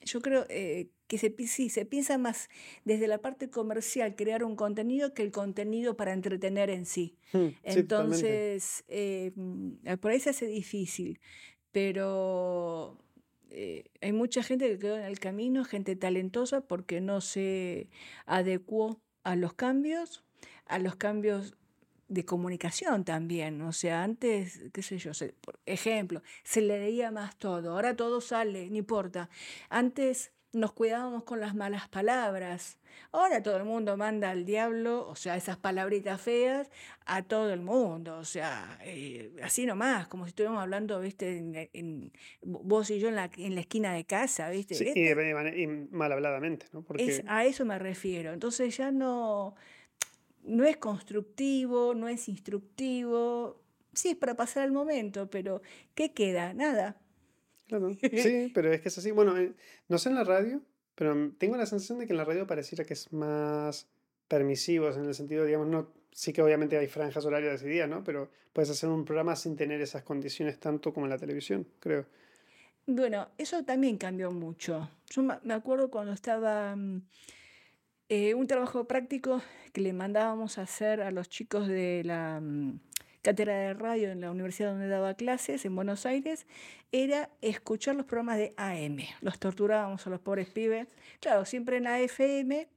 yo creo eh, que se, sí, se piensa más desde la parte comercial crear un contenido que el contenido para entretener en sí. mm, sí. Entonces, eh, mm, por ahí se hace difícil, pero eh, hay mucha gente que quedó en el camino, gente talentosa, porque no se adecuó a los cambios, a los cambios de comunicación también. O sea, antes, qué sé yo, por ejemplo, se le leía más todo, ahora todo sale, no importa. Antes nos cuidábamos con las malas palabras. Ahora todo el mundo manda al diablo, o sea, esas palabritas feas, a todo el mundo. O sea, eh, así nomás, como si estuviéramos hablando, viste, en, en- vos y yo en la, en la esquina de casa, viste. Sí, y, Este- y mal habladamente, ¿no? es, Porque a eso me refiero. Entonces ya no, no es constructivo, no es instructivo. Sí, es para pasar el momento, pero ¿qué queda? Nada. Claro, sí, pero es que es así. Bueno, eh, no sé en la radio, pero mm, tengo la sensación de que en la radio pareciera que es más permisivos en el sentido, digamos, no, sí que obviamente hay franjas horarias ese día, ¿no? Pero puedes hacer un programa sin tener esas condiciones tanto como en la televisión, creo. Bueno, eso también cambió mucho. Yo me acuerdo cuando estaba mm, eh, un trabajo práctico que le mandábamos a hacer a los chicos de la mm, cátedra de radio en la universidad donde daba clases en Buenos Aires, era escuchar los programas de AM. Los torturábamos a los pobres pibes. Claro, siempre en AFM.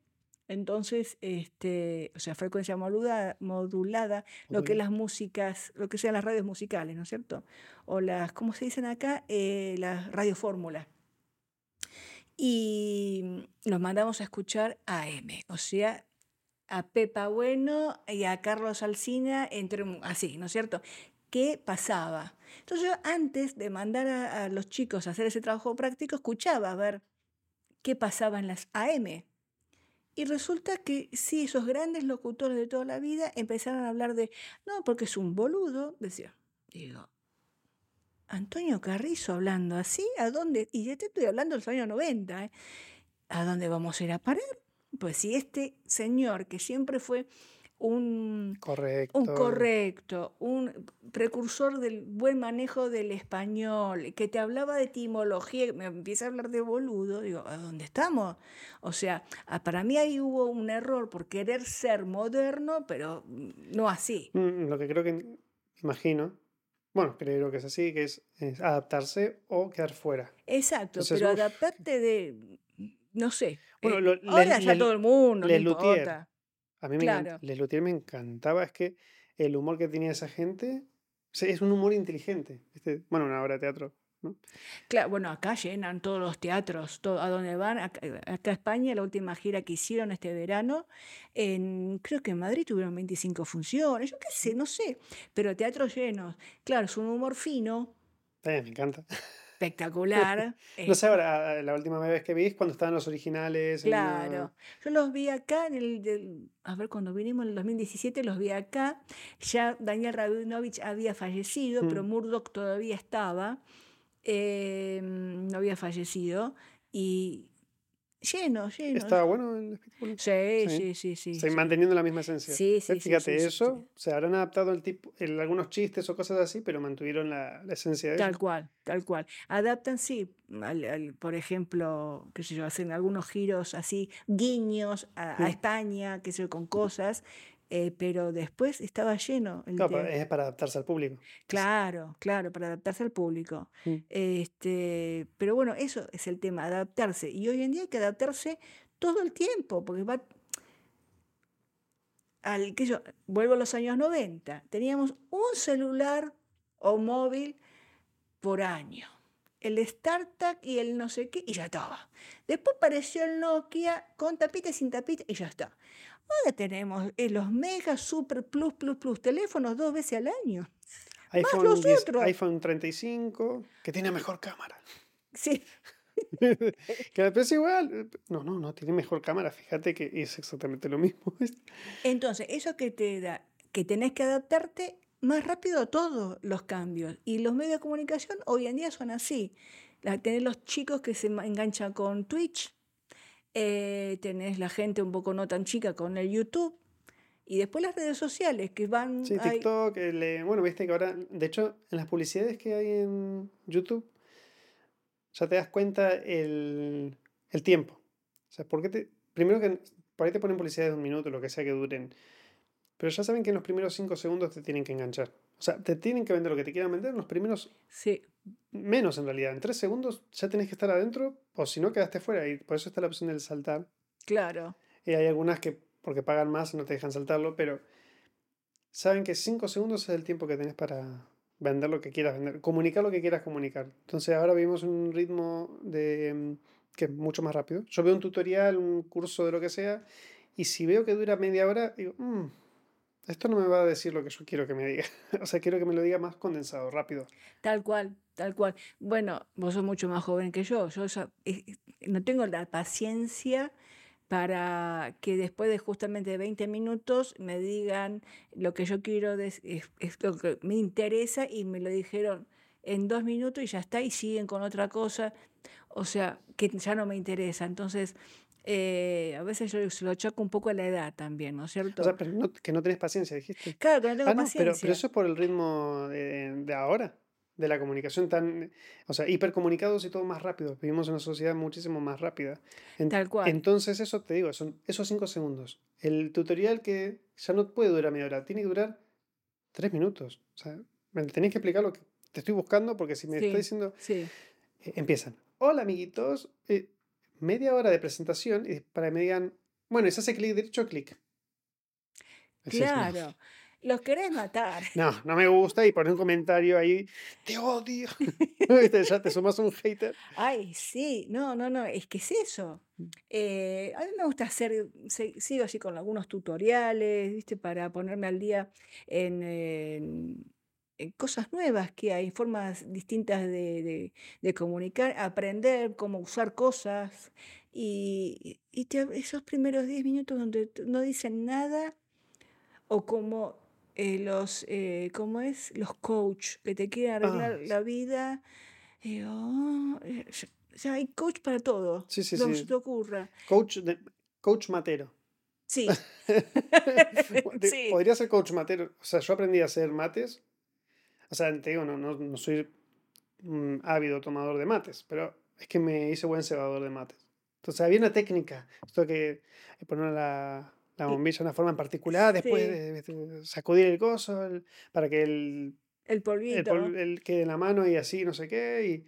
Entonces, este, o sea, frecuencia modulada, modulada, lo que las músicas, lo que sean las radios musicales, ¿no es cierto? O las, ¿cómo se dicen acá? Eh, las radiofórmulas. Y los mandamos a escuchar AM, o sea, a Pepa Bueno y a Carlos Alsina, entre, así, ¿no es cierto? ¿Qué pasaba? Entonces yo antes de mandar a, los chicos a hacer ese trabajo práctico, escuchaba a ver qué pasaba en las AM. Y resulta que sí, esos grandes locutores de toda la vida empezaron a hablar de, no, porque es un boludo, decía. Digo, Antonio Carrizo hablando así, ¿a dónde? Y ya te estoy hablando de los años 90, ¿eh? ¿A dónde vamos a ir a parar? Pues si este señor, que siempre fue un, Correcto. un correcto, un precursor del buen manejo del español, que te hablaba de etimología, me empieza a hablar de boludo, digo, ¿a dónde estamos? O sea, a- para mí ahí hubo un error por querer ser moderno, pero no así. Mm, Lo que creo que, imagino, bueno, creo que es así, que es, es adaptarse o quedar fuera. Exacto, Entonces, pero uf, adaptarte de, no sé, Bueno, eh, lo- Les- ahora ya Les- todo el mundo, no Les Luthier. importa. A mí me encanta. Claro. Les Luthier me encantaba, es que el humor que tenía esa gente, o sea, es un humor inteligente. ¿viste? Bueno, una obra de teatro, ¿no? Claro, bueno, acá llenan todos los teatros, todo, a donde van, acá, acá España, la última gira que hicieron este verano, en, creo que en Madrid tuvieron 25 funciones, yo qué sé, no sé, pero teatros llenos. Claro, es un humor fino, Eh, me encanta. espectacular. No sé, eh, ahora, la última vez que vi es cuando estaban los originales. la- Claro, yo los vi acá en el, a ver, cuando vinimos en el 2017 los vi acá, ya Daniel Rabinovich había fallecido, pero Mm. Murdoch todavía estaba, eh, no había fallecido, y lleno, lleno. ¿Estaba bueno el espectáculo? Sí, Sí. sí, sí, sí. Sí, sí. manteniendo la misma esencia. Sí, Eh, sí, sí, Fíjate, eso, se habrán adaptado el tipo, el- algunos chistes o cosas así, pero mantuvieron la, la esencia de Tal cual, tal cual. Adaptan, sí, al- al- por ejemplo, qué sé yo, hacen algunos giros así, guiños a, a. España, qué sé yo, con cosas, eh, pero después estaba lleno el Claro, es para adaptarse al público. Claro, claro, para adaptarse al público. Mm. Este, pero bueno, eso es el tema, adaptarse. Y hoy en día hay que adaptarse todo el tiempo, porque va al que yo, vuelvo a los años 90, teníamos un celular o móvil por año. El StarTAC y el no sé qué, y ya estaba. Después apareció el Nokia con tapita y sin tapita, y ya está. Ahora tenemos eh, los Mega Super Plus Plus Plus teléfonos dos veces al año. Más los 10 otros. iPhone 35, que tiene mejor cámara. Sí, que precio igual. No, no, no, tiene mejor cámara. Fíjate que es exactamente lo mismo. Entonces, eso que te da, que tenés que adaptarte más rápido a todos los cambios. Y los medios de comunicación hoy en día son así. La, tenés los chicos que se enganchan con Twitch, eh, tenés la gente un poco no tan chica con el YouTube, y después las redes sociales que van... Sí, TikTok, el, eh, bueno, viste que ahora, de hecho, en las publicidades que hay en YouTube, ya te das cuenta el, el tiempo. O sea, ¿por qué te, primero que por ahí te ponen publicidades de un minuto, lo que sea que duren, pero ya saben que en los primeros cinco segundos te tienen que enganchar. O sea, te tienen que vender lo que te quieran vender en los primeros, Sí, menos en realidad, en tres segundos ya tenés que estar adentro, o si no, quedaste fuera, y por eso está la opción del saltar. claro. Y hay algunas que, porque pagan más, no te dejan saltarlo, pero saben que 5 segundos es el tiempo que tenés para vender lo que quieras vender, comunicar lo que quieras comunicar. Entonces ahora vivimos en un ritmo de mm, que es mucho más rápido. Yo veo un tutorial, un curso de lo que sea, y si veo que dura media hora, digo, "Mm, esto no me va a decir lo que yo quiero que me diga. o sea, quiero que me lo diga más condensado, rápido. Tal cual, tal cual. Bueno, vos sos mucho más joven que yo. Yo ya, eh, no tengo la paciencia para que después de justamente 20 minutos me digan lo que yo quiero, es, es lo que me interesa y me lo dijeron en dos minutos y ya está y siguen con otra cosa. O sea, que ya no me interesa. Entonces, eh, a veces yo se lo choco un poco a la edad también, ¿no es O sea, cierto? pero no- que no tenés paciencia, dijiste. Claro, que no tengo Ah, no, pero, pero paciencia. eso es por el ritmo de, de ahora, de la comunicación tan, o sea, hipercomunicados y todo más rápido. Vivimos en una sociedad muchísimo más rápida. En- Tal cual. entonces, eso te digo, son esos cinco segundos. El tutorial que ya no puede durar media hora, tiene que durar tres minutos. O sea, me tenés que explicar lo que te estoy buscando, porque si me está Sí, diciendo, sí. eh, empiezan, hola amiguitos, eh, media hora de presentación y para que me digan, bueno, y se hace clic derecho, clic. "No". Claro. Los querés matar. No, no me gusta y pone un comentario ahí, te odio. Ya te sumas un hater. Ay, sí, no, no, no, es que es eso. Eh, a mí me gusta hacer, sigo así con algunos tutoriales, ¿viste? Para ponerme al día en, en- en cosas nuevas que hay, formas distintas de, de- de comunicar, aprender cómo usar cosas. Y, y te- esos primeros 10 minutos donde no dicen nada, o como eh, los, eh, ¿cómo es? Los coach que te quieren arreglar Ah, la vida. Y digo, "Ah, eh, ya hay coach para todo, Sí, sí, lo que sí. te ocurra. Coach, de- coach matero. Sí, sí, Podría ser coach matero. O sea, yo aprendí a hacer mates. O sea, te digo, no, no, no soy un ávido tomador de mates, pero es que me hice buen cebador de mates. Entonces había una técnica. Esto que eh, poner la, la bombilla de una forma en particular, después sí, sacudir el coso el- para que el, El el, polvito. pol- el que en la mano y así, no sé qué. Y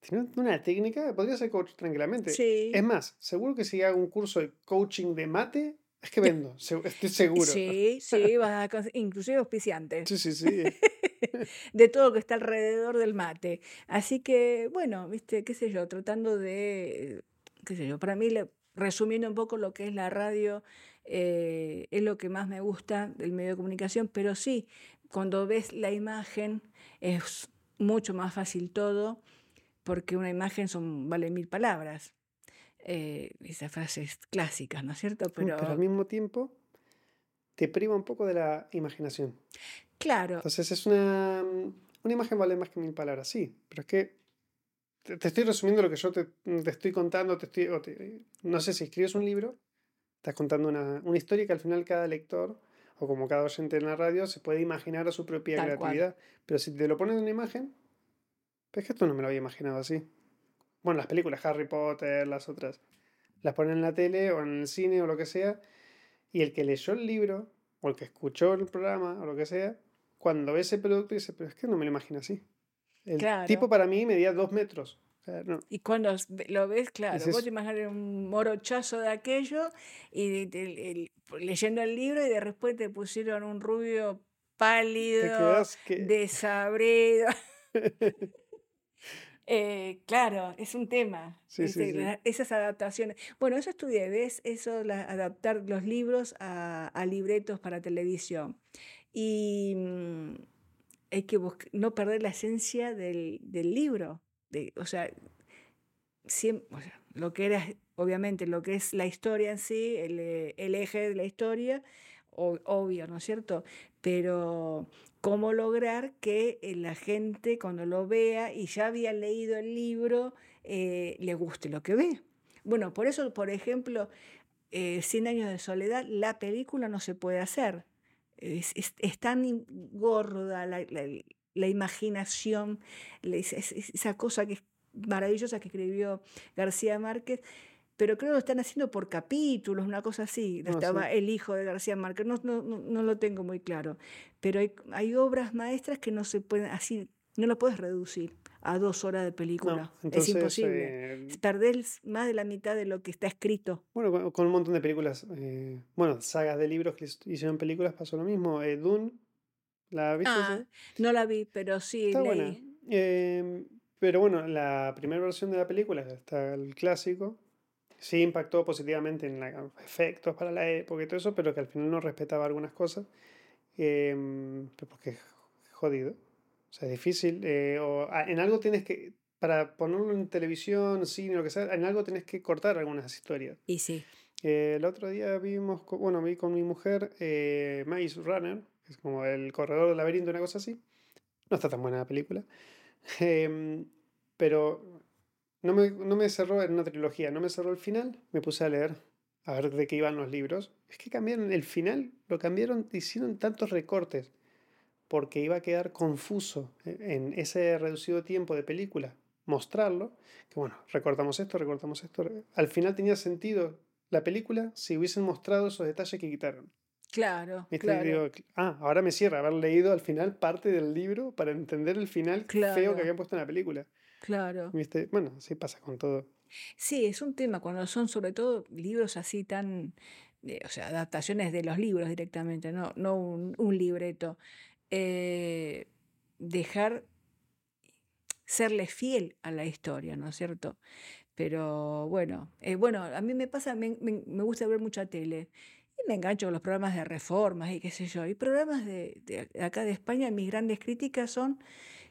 tiene una técnica, podría ser coach tranquilamente. Sí. Es más, seguro que si hago un curso de coaching de mate, es que vendo, estoy seguro. Sí, sí, vas a inclusive auspiciante. Sí, sí, sí. de todo lo que está alrededor del mate. Así que, bueno, viste, qué sé yo, tratando de, qué sé yo, para mí, resumiendo un poco lo que es la radio, eh, es lo que más me gusta del medio de comunicación, pero sí, cuando ves la imagen es mucho más fácil todo, porque una imagen son, vale mil palabras. Eh, esas frases clásicas, ¿no es cierto? Pero al mismo tiempo te priva un poco de la imaginación. claro, Entonces es una, una imagen vale más que mil palabras, sí, pero es que te, te estoy resumiendo lo que yo te, te estoy contando, te estoy, o te- no sé si escribes un libro, estás contando una, una historia que al final cada lector o como cada oyente en la radio se puede imaginar a su propia Tal cual. creatividad, pero si te lo pones en una imagen, pues es que esto no me lo había imaginado así. Bueno, las películas, Harry Potter, las otras, las ponen en la tele o en el cine o lo que sea, y el que leyó el libro o el que escuchó el programa o lo que sea, cuando ve ese producto dice, pero es que no me lo imagino así. El Claro. tipo para mí medía dos metros. Y cuando lo ves, claro, vos te imaginas un morochazo de aquello y te- el- el- leyendo el libro y de repente te pusieron un rubio pálido, que... desabrido. Eh, claro, es un tema. Sí, es sí, de sí. la- esas adaptaciones. Bueno, eso estudié, ¿ves? Eso, la- adaptar los libros a, a libretos para televisión. Y mm, hay que no perder la esencia del, del libro. O sea, siem- o sea, lo que era, obviamente, lo que es la historia en sí, el, eh, eje de la historia, obvio, ¿no es cierto? Pero cómo lograr que eh, la gente cuando lo vea y ya había leído el libro, eh, le guste lo que ve. Bueno, por eso, por ejemplo, eh, Cien años de soledad, la película no se puede hacer. Es, tan gorda la- la imaginación, esa cosa que es maravillosa que escribió García Márquez, pero creo que lo están haciendo por capítulos, una cosa así. No, sí. Estaba el hijo de García Márquez, no, no, no, no lo tengo muy claro, pero hay, hay obras maestras que no se pueden, así, no lo puedes reducir a dos horas de película. Es imposible. eh, Perdés más de la mitad de lo que está escrito. bueno, con, con un montón de películas, eh, bueno, sagas de libros que hicieron películas pasó lo mismo. Eh, Dune, ¿la viste? Ah, no la vi, pero sí Está leí. buena. Eh, pero bueno, la primera versión de la película, está el clásico, sí impactó positivamente en la, efectos para la época y todo eso, pero que al final no respetaba algunas cosas, eh, pues porque es jodido. O sea, es difícil. eh, o a- en algo tienes que, para ponerlo en televisión, cine, lo que sea, en algo tienes que cortar algunas historias. Y sí. Eh, el otro día vimos, bueno, vi con mi mujer eh, Maze Runner, es como el corredor del laberinto, una cosa así. No está tan buena la película. Em, pero no me, no me cerró en una trilogía, no me cerró el final. Me puse a leer, a ver de qué iban los libros. Es que cambiaron el final, lo cambiaron, hicieron tantos recortes, porque iba a quedar confuso e- en ese reducido tiempo de película mostrarlo, que bueno, recortamos esto, recortamos esto. Al final tenía sentido la película si hubiesen mostrado esos detalles que quitaron. Claro, ah, ahora me cierra haber leído al final parte del libro para entender el final feo que habían puesto en la película. Claro. ¿Viste? Bueno, así pasa con todo. Sí, es un tema cuando son sobre todo libros así tan, eh, o sea, adaptaciones de los libros directamente, no, no un, un libreto. Eh, dejar serle fiel a la historia, ¿no es cierto? Pero bueno, eh, bueno, a mí me pasa, me, me- me gusta ver mucha tele y me engancho con los programas de reformas y qué sé yo. Y programas de, acá de España, mis grandes críticas son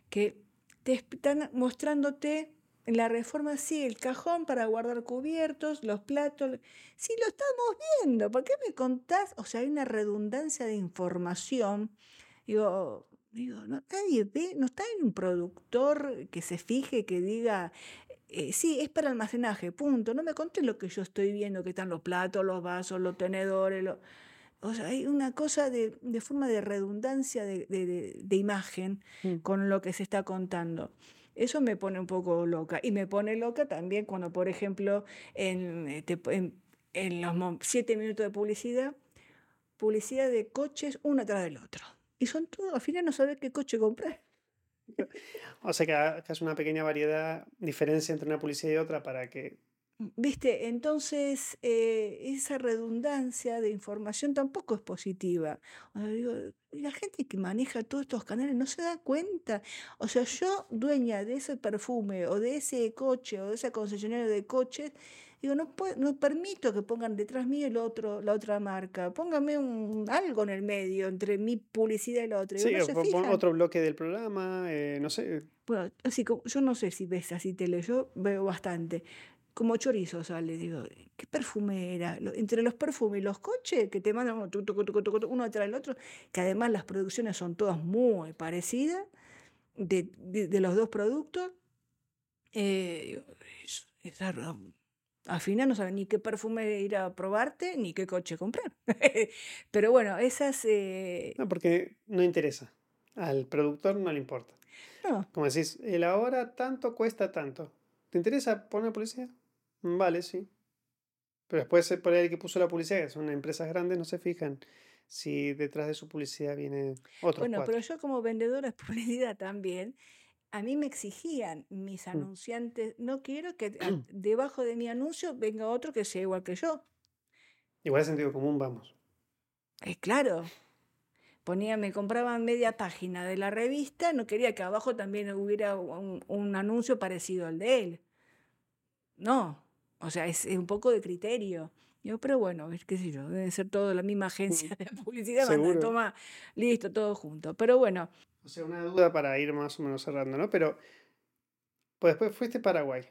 que te están mostrándote en la reforma, sí, el cajón para guardar cubiertos, los platos. Sí, lo estamos viendo. ¿Por qué me contás? O sea, hay una redundancia de información. Digo, no, nadie ve, no está en un productor que se fije, que diga, eh, sí, es para almacenaje, punto. No me contés lo que yo estoy viendo, que están los platos, los vasos, los tenedores. O sea, hay una cosa de, de forma de redundancia de, de- de- de imagen Mm. con lo que se está contando. Eso me pone un poco loca. Y me pone loca también cuando, por ejemplo, en, eh, en, en los siete minutos de publicidad, publicidad de coches uno atrás del otro. Y son todos, al final no sabes qué coche comprar. O sea que hagas una pequeña variedad, diferencia entre una publicidad y otra para que ¿Viste? Entonces, eh, esa redundancia de información tampoco es positiva. O sea, digo, la gente que maneja todos estos canales no se da cuenta. O sea, yo, dueña de ese perfume o de ese coche o de ese concesionario de coches, digo, no, no permito que pongan detrás mío el otro, la otra marca. Póngame un, algo en el medio entre mi publicidad y la otra. Sí, otro bloque del programa, eh, no sé. Bueno, así como, yo no sé si ves así tele, yo veo bastante como chorizo sale. Digo, ¿qué perfume era? Entre los perfumes y los coches que te mandan uno, uno detrás del otro, que además las producciones son todas muy parecidas de, los dos productos. Eh, al final no saben ni qué perfume ir a probarte ni qué coche comprar. Pero bueno, esas... Eh, no, porque no interesa. Al productor no le importa. No. Como decís, el ahora tanto cuesta tanto. ¿Te interesa poner policía? Mm, vale, sí. Pero después por ahí que puso la publicidad, que son empresas grandes, no se fijan si detrás de su publicidad viene otro. Bueno, pero yo como vendedora de publicidad también, a mí me exigían mis mm. anunciantes, no quiero que debajo de mi anuncio venga otro que sea igual que yo. Igual de sentido común, vamos. Es claro. Ponía, me compraban media página de la revista, no quería que abajo también hubiera un, un anuncio parecido al de él. No, o sea, es, un poco de criterio. Yo, pero bueno, qué sé yo, debe ser todo la misma agencia de publicidad, toma, listo, todo junto. Pero bueno. O sea, una duda para ir más o menos cerrando, ¿no? Pero pues después fuiste a Paraguay,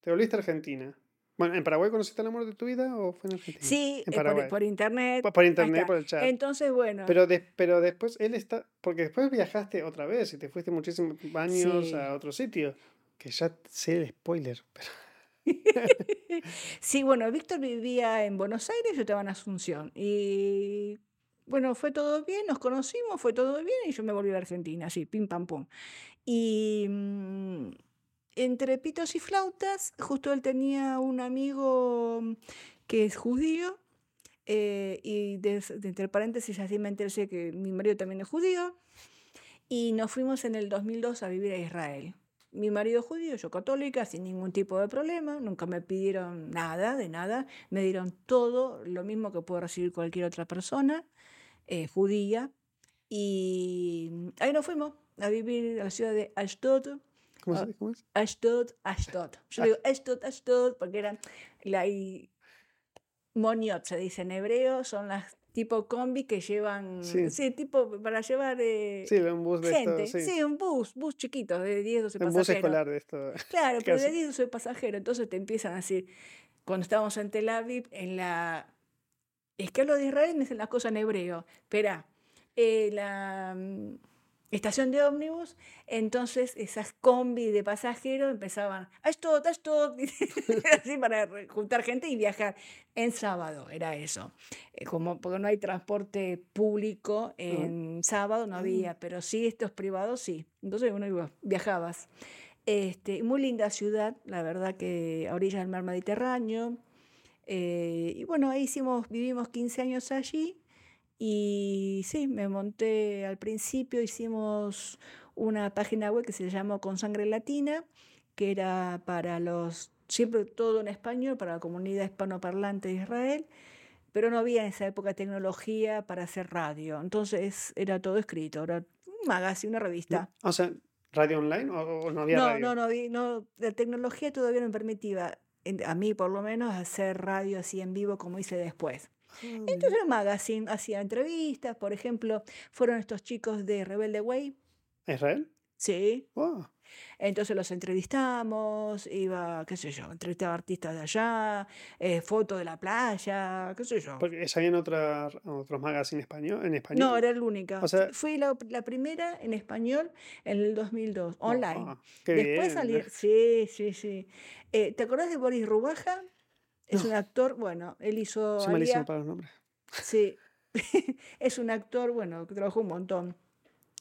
te volviste a Argentina. Bueno, ¿en Paraguay conociste el amor de tu vida o fue en Argentina? Sí, en eh, por, internet. Por, internet, por el chat. Entonces, bueno. Pero, pero después él está, porque después viajaste otra vez y te fuiste muchísimos años a otro sitio, que ya sé el spoiler, pero... sí, bueno, Víctor vivía en Buenos Aires, yo estaba en Asunción. Y bueno, fue todo bien, nos conocimos, fue todo bien y yo me volví a Argentina, así, pim pam pum. Y mm, entre pitos y flautas, justo él tenía un amigo que es judío. Eh, y entre paréntesis, así me enteré que mi marido también es judío. Y nos fuimos en el 2002 a vivir a Israel mi marido judío, yo católica, sin ningún tipo de problema, nunca me pidieron nada, de nada, me dieron todo, lo mismo que puede recibir cualquier otra persona eh, judía. Y ahí nos fuimos a vivir a la ciudad de Ashdod. ¿Cómo, se, cómo es? Ashdod, Ashdod. Yo digo Ashdod, Ashdod, porque eran la Moniot, se dice en hebreo, son las tipo combi que llevan, sí, tipo para llevar eh, sí, un bus de gente, sí. un bus, bus chiquito de 10, 12 pasajeros. Un bus escolar de esto. Claro, pero de 10, 12 pasajeros, entonces te empiezan a decir, cuando estábamos en Tel Aviv, en la... Es que hablo de Israel me dicen las cosas en hebreo, espera, eh, la mm, estación de ómnibus, entonces esas combi de pasajeros empezaban, a esto, así para juntar gente y viajar. En sábado era eso, eh, como porque no hay transporte público en sábado, no había, pero sí estos privados sí. Entonces uno viajabas. Este, muy linda ciudad, la verdad que a orillas del mar Mediterráneo. Eh, y bueno, ahí hicimos, vivimos 15 años allí y sí, me monté al principio, hicimos una página web que se llamó Con Sangre Latina, que era para los, siempre todo en español, para la comunidad hispanoparlante de Israel, pero no había en esa época tecnología para hacer radio, entonces era todo escrito, era un magazine, una revista. o sea, ¿radio online o, no había no, radio? No, no, no, la tecnología todavía no permitía, a mí por lo menos, hacer radio así en vivo como hice después. Entonces el magazine hacía entrevistas, por ejemplo, fueron estos chicos de Rebelde Way. ¿Israel? Sí. Entonces los entrevistamos, iba, qué sé yo, entrevistaba artistas de allá, eh, fotos de la playa, qué sé yo. Porque habían otros magazines español, en español. No, era el único. Fui la, primera en español en el 2002, online. Después salí, sí, sí, sí. Eh, ¿Te acordás de Boris Rubaja? Es un actor, bueno, él hizo... Soy malísimo para los nombres. Sí, es un actor, bueno, que trabajó un montón.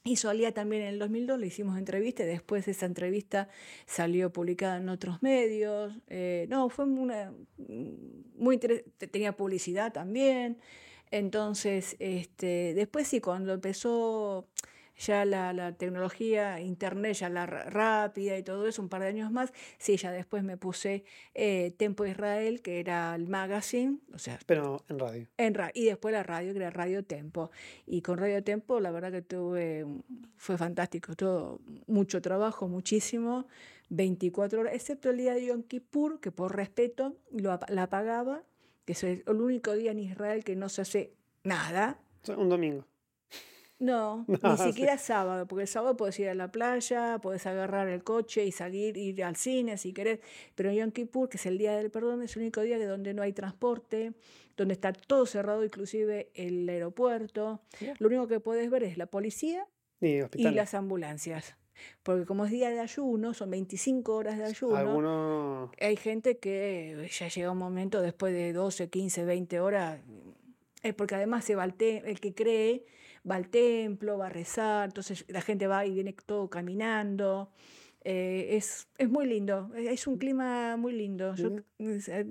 Hizo Alía también en el 2002, le hicimos entrevista y después esa entrevista salió publicada en otros medios. Eh, no, fue una, muy tenía publicidad también. Entonces, este, después sí, cuando empezó ya la, la, tecnología, internet, ya la rápida y todo eso, un par de años más, sí, ya después me puse eh, Tempo Israel, que era el magazine, o sea... Pero en radio. En ra y después la radio, que era Radio Tempo. Y con Radio Tempo, la verdad que tuve, fue fantástico, todo, mucho trabajo, muchísimo, 24 horas, excepto el día de Yom Kippur, que por respeto lo, la apagaba, que es el único día en Israel que no se hace nada. Un domingo. No, ni siquiera sábado, porque el sábado puedes ir a la playa, puedes agarrar el coche y salir, ir al cine si querés, pero Yom Kippur, que es el día del perdón, es el único día donde no hay transporte, donde está todo cerrado, inclusive el aeropuerto. Lo único que puedes ver es la policía y, y las ambulancias. Porque como es día de ayuno, son 25 horas de ayuno, hay gente que ya llega un momento después de 12, 15, 20 horas, es porque además se va el, el que cree va al templo, va a rezar, entonces la gente va y viene todo caminando. Eh, es, es muy lindo, es un clima muy lindo. Yo, eh,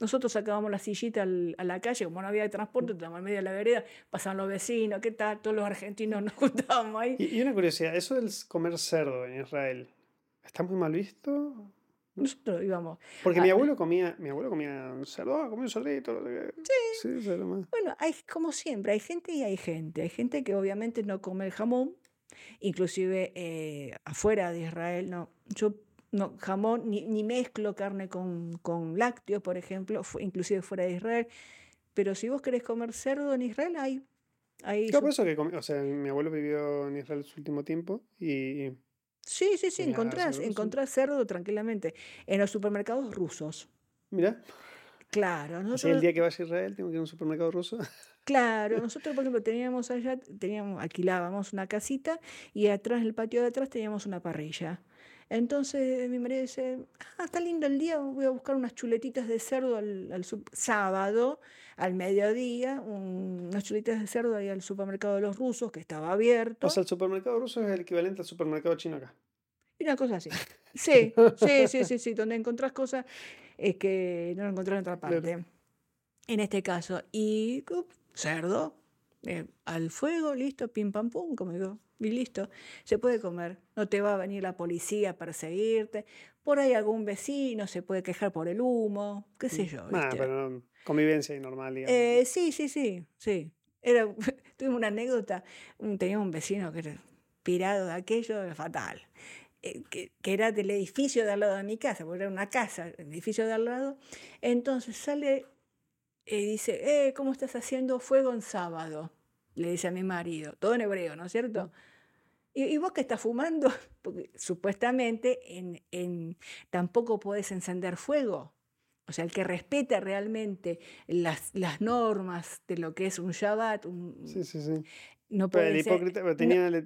nosotros sacábamos la sillita al, a la calle, como no había transporte, estábamos en medio de la vereda, pasaban los vecinos, ¿qué tal? Todos los argentinos nos juntábamos ahí. Y, y una curiosidad, eso del comer cerdo en Israel, ¿está muy mal visto? Nosotros íbamos. Porque mi abuelo comía, mi abuelo comía cerdo, comía un cerdito. Sí. sí bueno, hay, como siempre, hay gente y hay gente. Hay gente que obviamente no come el jamón, inclusive eh, afuera de Israel, no. Yo no, jamón, ni, ni mezclo carne con, con lácteos, por ejemplo, inclusive fuera de Israel. Pero si vos querés comer cerdo en Israel, hay. hay por eso que, o sea, mi abuelo vivió en Israel su último tiempo y Sí, sí, sí, encontrás, encontrás cerdo tranquilamente en los supermercados rusos. Mira. Claro. Nosotros, el día que vaya a Israel tengo que ir a un supermercado ruso. Claro, nosotros por ejemplo teníamos allá, teníamos, alquilábamos una casita y atrás, en el patio de atrás teníamos una parrilla. Entonces mi marido dice, ah, está lindo el día, voy a buscar unas chuletitas de cerdo al, al sábado, al mediodía, unas chuletitas de cerdo ahí al supermercado de los rusos, que estaba abierto. O sea, el supermercado ruso es el equivalente al supermercado chino acá. Y una cosa así. Sí, sí, sí, sí, sí, donde encontrás cosas es que no lo encontrás en otra parte. En este caso. Y cerdo, eh, al fuego, listo, pim pam pum, como digo, y listo, se puede comer. No te va a venir la policía a perseguirte. Por ahí algún vecino se puede quejar por el humo, qué sé yo. Ah, pero convivencia y normal, digamos. Eh, sí, sí, sí, sí. Era, tuve una anécdota, tenía un vecino que era pirado de aquello, fatal. Eh, que, que, era del edificio de al lado de mi casa, porque era una casa, el edificio de al lado. Entonces sale y dice, eh, ¿cómo estás haciendo fuego en sábado? Le dice a mi marido, todo en hebreo, ¿no es cierto? ¿Y, vos que estás fumando? Porque supuestamente en, en, tampoco puedes encender fuego. O sea, el que respeta realmente las, las normas de lo que es un Shabbat, un, sí, sí, sí. No pero el hipócrita pero tenía, no,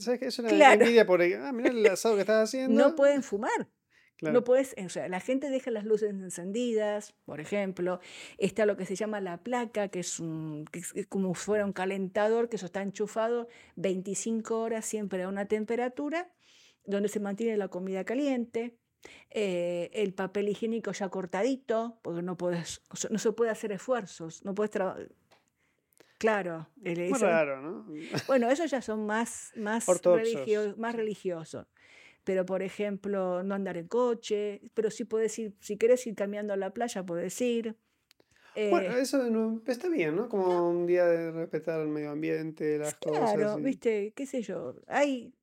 ¿sabes qué? Eso era claro. envidia por, ah, mira el asado que estás haciendo. No pueden fumar. No puedes, o sea, la gente deja las luces encendidas, por ejemplo. Está lo que se llama la placa, que es, un, que es como fuera un calentador, que eso está enchufado 25 horas siempre a una temperatura, donde se mantiene la comida caliente. Eh, el papel higiénico ya cortadito, porque no, puedes, no se puede hacer esfuerzos, no puedes trabajar. Claro. Muy raro, ¿no? Bueno, esos ya son más, más, religio más religiosos pero por ejemplo, no andar en coche, pero sí puedes ir, si quieres ir caminando a la playa, puedes ir. bueno, eh, eso está bien, ¿no? Como un día de respetar el medio ambiente, las cosas. Claro, viste, qué sé yo, hay, eh,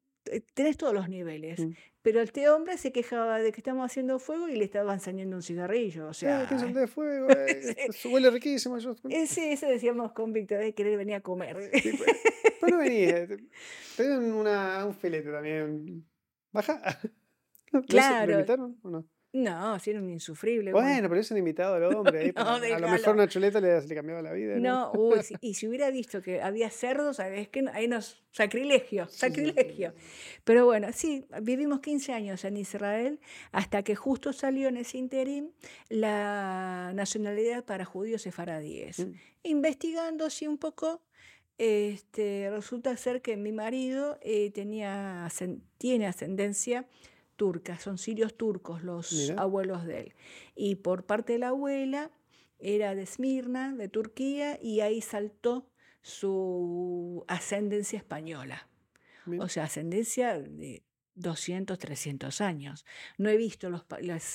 tenés todos los niveles. Mm. Pero este hombre se quejaba de que estamos haciendo fuego y le estaba enseñando un cigarrillo. O sea, eh, ¿qué son de fuego? Eh, huele riquísimo. Yo... sí, eso decíamos con Víctor, de querer venir a comer. Sí, pues, pues no venía. Te una, un filete también. Baja. Claro. ¿Lo invitaron o no? No, sí era un insufrible. Bueno, pero es un invitado al hombre. no, a lo mejor una chuleta le, le cambiaba la vida. No, uy, y si hubiera visto que había cerdos, es que ahí nos. Sacrilegio, sacrilegio. Pero bueno, sí, vivimos 15 años en Israel hasta que justo salió en ese interim la nacionalidad para judíos sefaradíes. Mm. Investigando así un poco, este, resulta ser que mi marido eh, tenía, tiene ascendencia turca, son sirios turcos los abuelos de él. Y por parte de la abuela era de Esmirna, de Turquía, y ahí saltó su ascendencia española. O sea, ascendencia de 200, 300 años. No he visto los,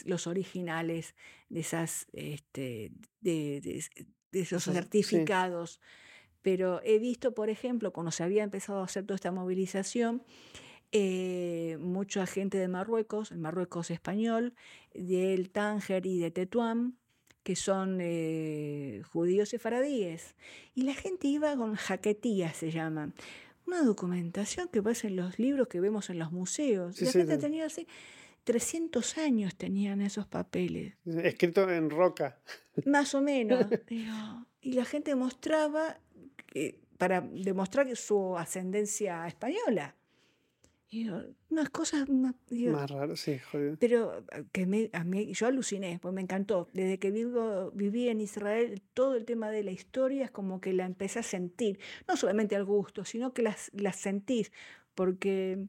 los originales de, esas, este, de, de es- de esos sí. certificados, pero he visto, por ejemplo, cuando se había empezado a hacer toda esta movilización, eh, mucha gente de Marruecos, el Marruecos español, del Tánger y de Tetuán, que son eh, judíos sefaradíes. Y la gente iba con jaquetía, se llama. Una documentación que pasa en los libros que vemos en los museos. Sí, la sí, gente sí. tenía así, 300 años tenían esos papeles. Escrito en roca. Más o menos. digo, y la gente mostraba, que- para demostrar su ascendencia española. Y digo, unas cosas más. digo, Más raro, sí, jodido. pero eh, que me, a mí, yo aluciné, pues me encantó. Desde que vivo, viví en Israel, todo el tema de la historia es como que la empecé a sentir. No solamente al gusto, sino que las, las sentís. Porque,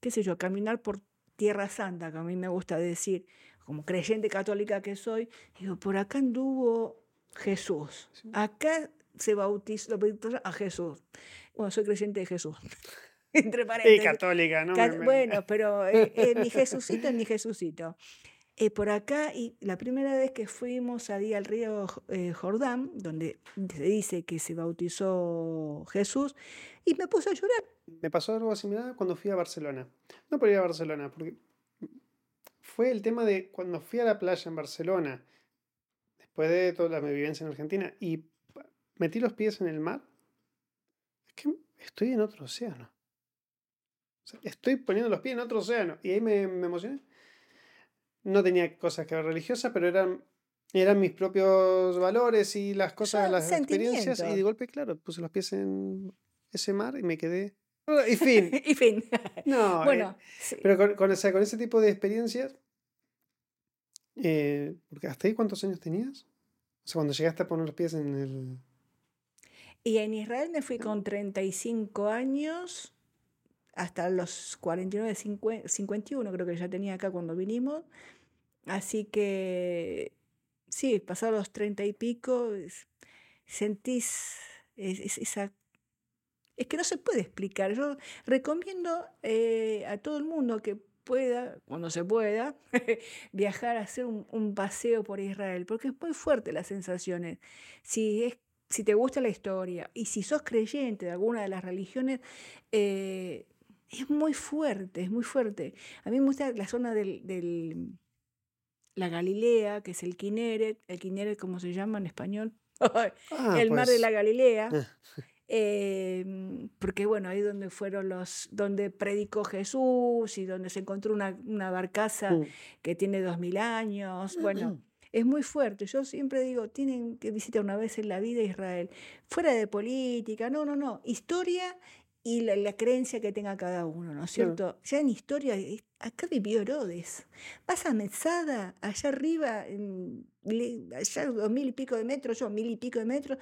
qué sé yo, caminar por Tierra Santa, que a mí me gusta decir, como creyente católica que soy, digo, por acá anduvo Jesús. Acá se bautizó, a Jesús. Bueno, soy creyente de Jesús. Entre Y paréntesis. católica, ¿no? Ca- Me- me- Bueno, pero eh, eh, mi Jesucito es mi Jesucito. Eh, por acá, y la primera vez que fuimos allí al río eh, Jordán, donde se dice que se bautizó Jesús, y me puse a llorar. Me pasó algo similar cuando fui a Barcelona. No por ir a Barcelona, porque fue el tema de cuando fui a la playa en Barcelona, después de toda mi vivencia en Argentina, y metí los pies en el mar, es que estoy en otro océano. O sea, estoy poniendo los pies en otro océano. Y ahí me, me emocioné. No tenía cosas que ver religiosas, pero eran, eran mis propios valores y las cosas, Son las experiencias. Y de golpe, claro, puse los pies en ese mar y me quedé. Y fin. y fin. No, eh, bueno, sí. pero con, con, o sea, con ese tipo de experiencias, eh, porque hasta ahí cuántos años tenías? O sea, cuando llegaste a poner los pies en el... y en Israel me fui con 35 años hasta los 49, 50, 51 creo que ya tenía acá cuando vinimos. Así que sí, pasados los 30 y pico, es- sentís es- es- esa... Es que no se puede explicar. Yo recomiendo eh, a todo el mundo que pueda, cuando se pueda, viajar a hacer un, un paseo por Israel, porque es muy fuerte las sensaciones. Si, es, si te gusta la historia y si sos creyente de alguna de las religiones, eh, es muy fuerte, es muy fuerte. A mí me gusta la zona del, del- la Galilea, que es el Kineret, el Kineret, ¿cómo se llama en español? Ah, el mar de pues, la Galilea. ah, eh, porque bueno, ahí donde fueron los, donde predicó Jesús y donde se encontró una, una barcaza mm, que tiene dos mil años. Bueno, es muy fuerte. Yo siempre digo, tienen que visitar una vez en la vida Israel. Fuera de política, no, no, no. Historia y la, la creencia que tenga cada uno, ¿no es cierto? Ya en historia, eh, acá vivió Herodes. Vas a Mesada, allá arriba, allá dos mil y pico de metros, yo mil y pico de metros.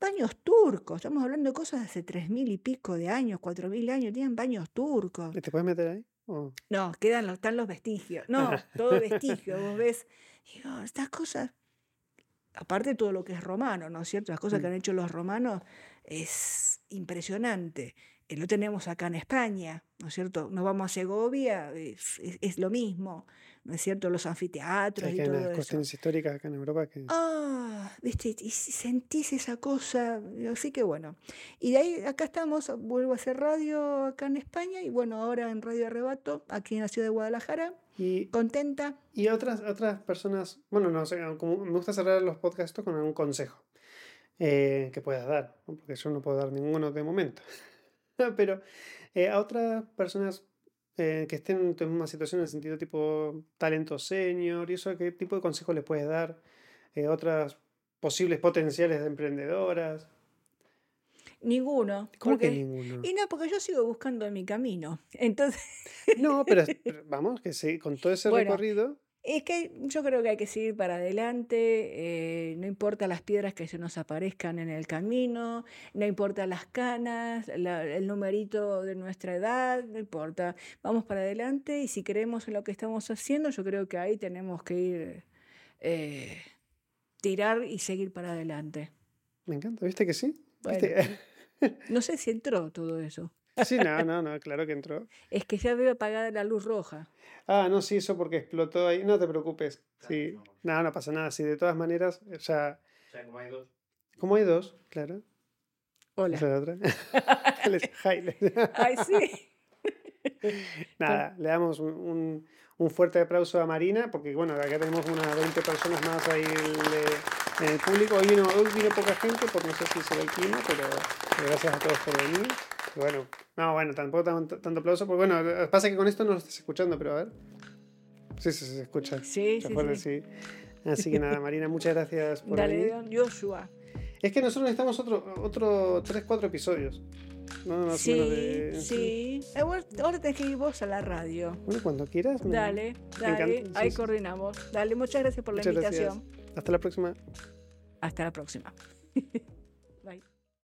Baños turcos, estamos hablando de cosas de hace tres mil y pico de años, cuatro mil años, tenían baños turcos. ¿Te puedes meter ahí? No, quedan los, están los vestigios. No, todo vestigio. Vos ves, digo, estas cosas, aparte de todo lo que es romano, ¿no es cierto? Las cosas que han hecho los romanos es impresionante. Eh, Lo tenemos acá en España, ¿no es cierto? Nos vamos a Segovia, es, es- es lo mismo, ¿no es cierto? Los anfiteatros y todo unas eso. cuestiones históricas acá en Europa que... Ah, viste, y sentís esa cosa, así que bueno. Y de ahí, acá estamos, vuelvo a hacer radio acá en España y bueno, ahora en Radio Arrebato, aquí en la ciudad de Guadalajara, Y, contenta. y otras, otras personas, bueno, no sé, como me gusta cerrar los podcasts con algún consejo eh, que puedas dar, ¿no? porque yo no puedo dar ninguno de momento. Pero eh, a otras personas eh, que estén en tu misma situación en el sentido tipo talento senior y eso, ¿qué tipo de consejos les puedes dar? Eh, otras posibles potenciales de emprendedoras. Ninguno. ¿Cómo que porque- ninguno? Y no, porque yo sigo buscando mi camino. Entonces, No, pero, pero vamos, que sí, con todo ese Bueno, recorrido, es que yo creo que hay que seguir para adelante, eh, no importa las piedras que se nos aparezcan en el camino, no importa las canas, la- el numerito de nuestra edad, no importa. Vamos para adelante y si creemos en lo que estamos haciendo, yo creo que ahí tenemos que ir eh, tirar y seguir para adelante. Me encanta, ¿viste que sí? Bueno. ¿Viste? No sé si entró todo eso. Sí, no, no, no, claro que entró. Es que ya veo apagada la luz roja. Ah, no, sí, eso porque explotó ahí. No te preocupes. Sí, no, no pasa nada. Sí, de todas maneras, o sea, O sea, como hay dos. como hay dos, claro. Hola. Esa es la otra. Les- hi, les- Ay, sí. Nada, le damos un, un- un fuerte aplauso a Marina, porque bueno, acá tenemos unas 20 personas más ahí el- en el público. Hoy vino, hoy vino poca gente, por no sé si será el clima, pero gracias a todos por venir. Bueno, no, bueno, tampoco tan- tanto aplauso, porque bueno, pasa que con esto no lo estás escuchando, pero a ver. Sí, sí, sí, se escucha. Sí, sí, fuerte, sí. sí. Así que nada, Marina, muchas gracias por Dale, venir. don Joshua. Es que nosotros necesitamos otro, otro 3, 4 episodios. No, más o Sí, de- sí. Eh, bueno, Ahora tenés que ir vos a la radio. Bueno, cuando quieras. me- Dale, dale. Ahí sí. coordinamos. Dale, muchas gracias por la Muchas gracias. invitación. Hasta la próxima. Hasta la próxima.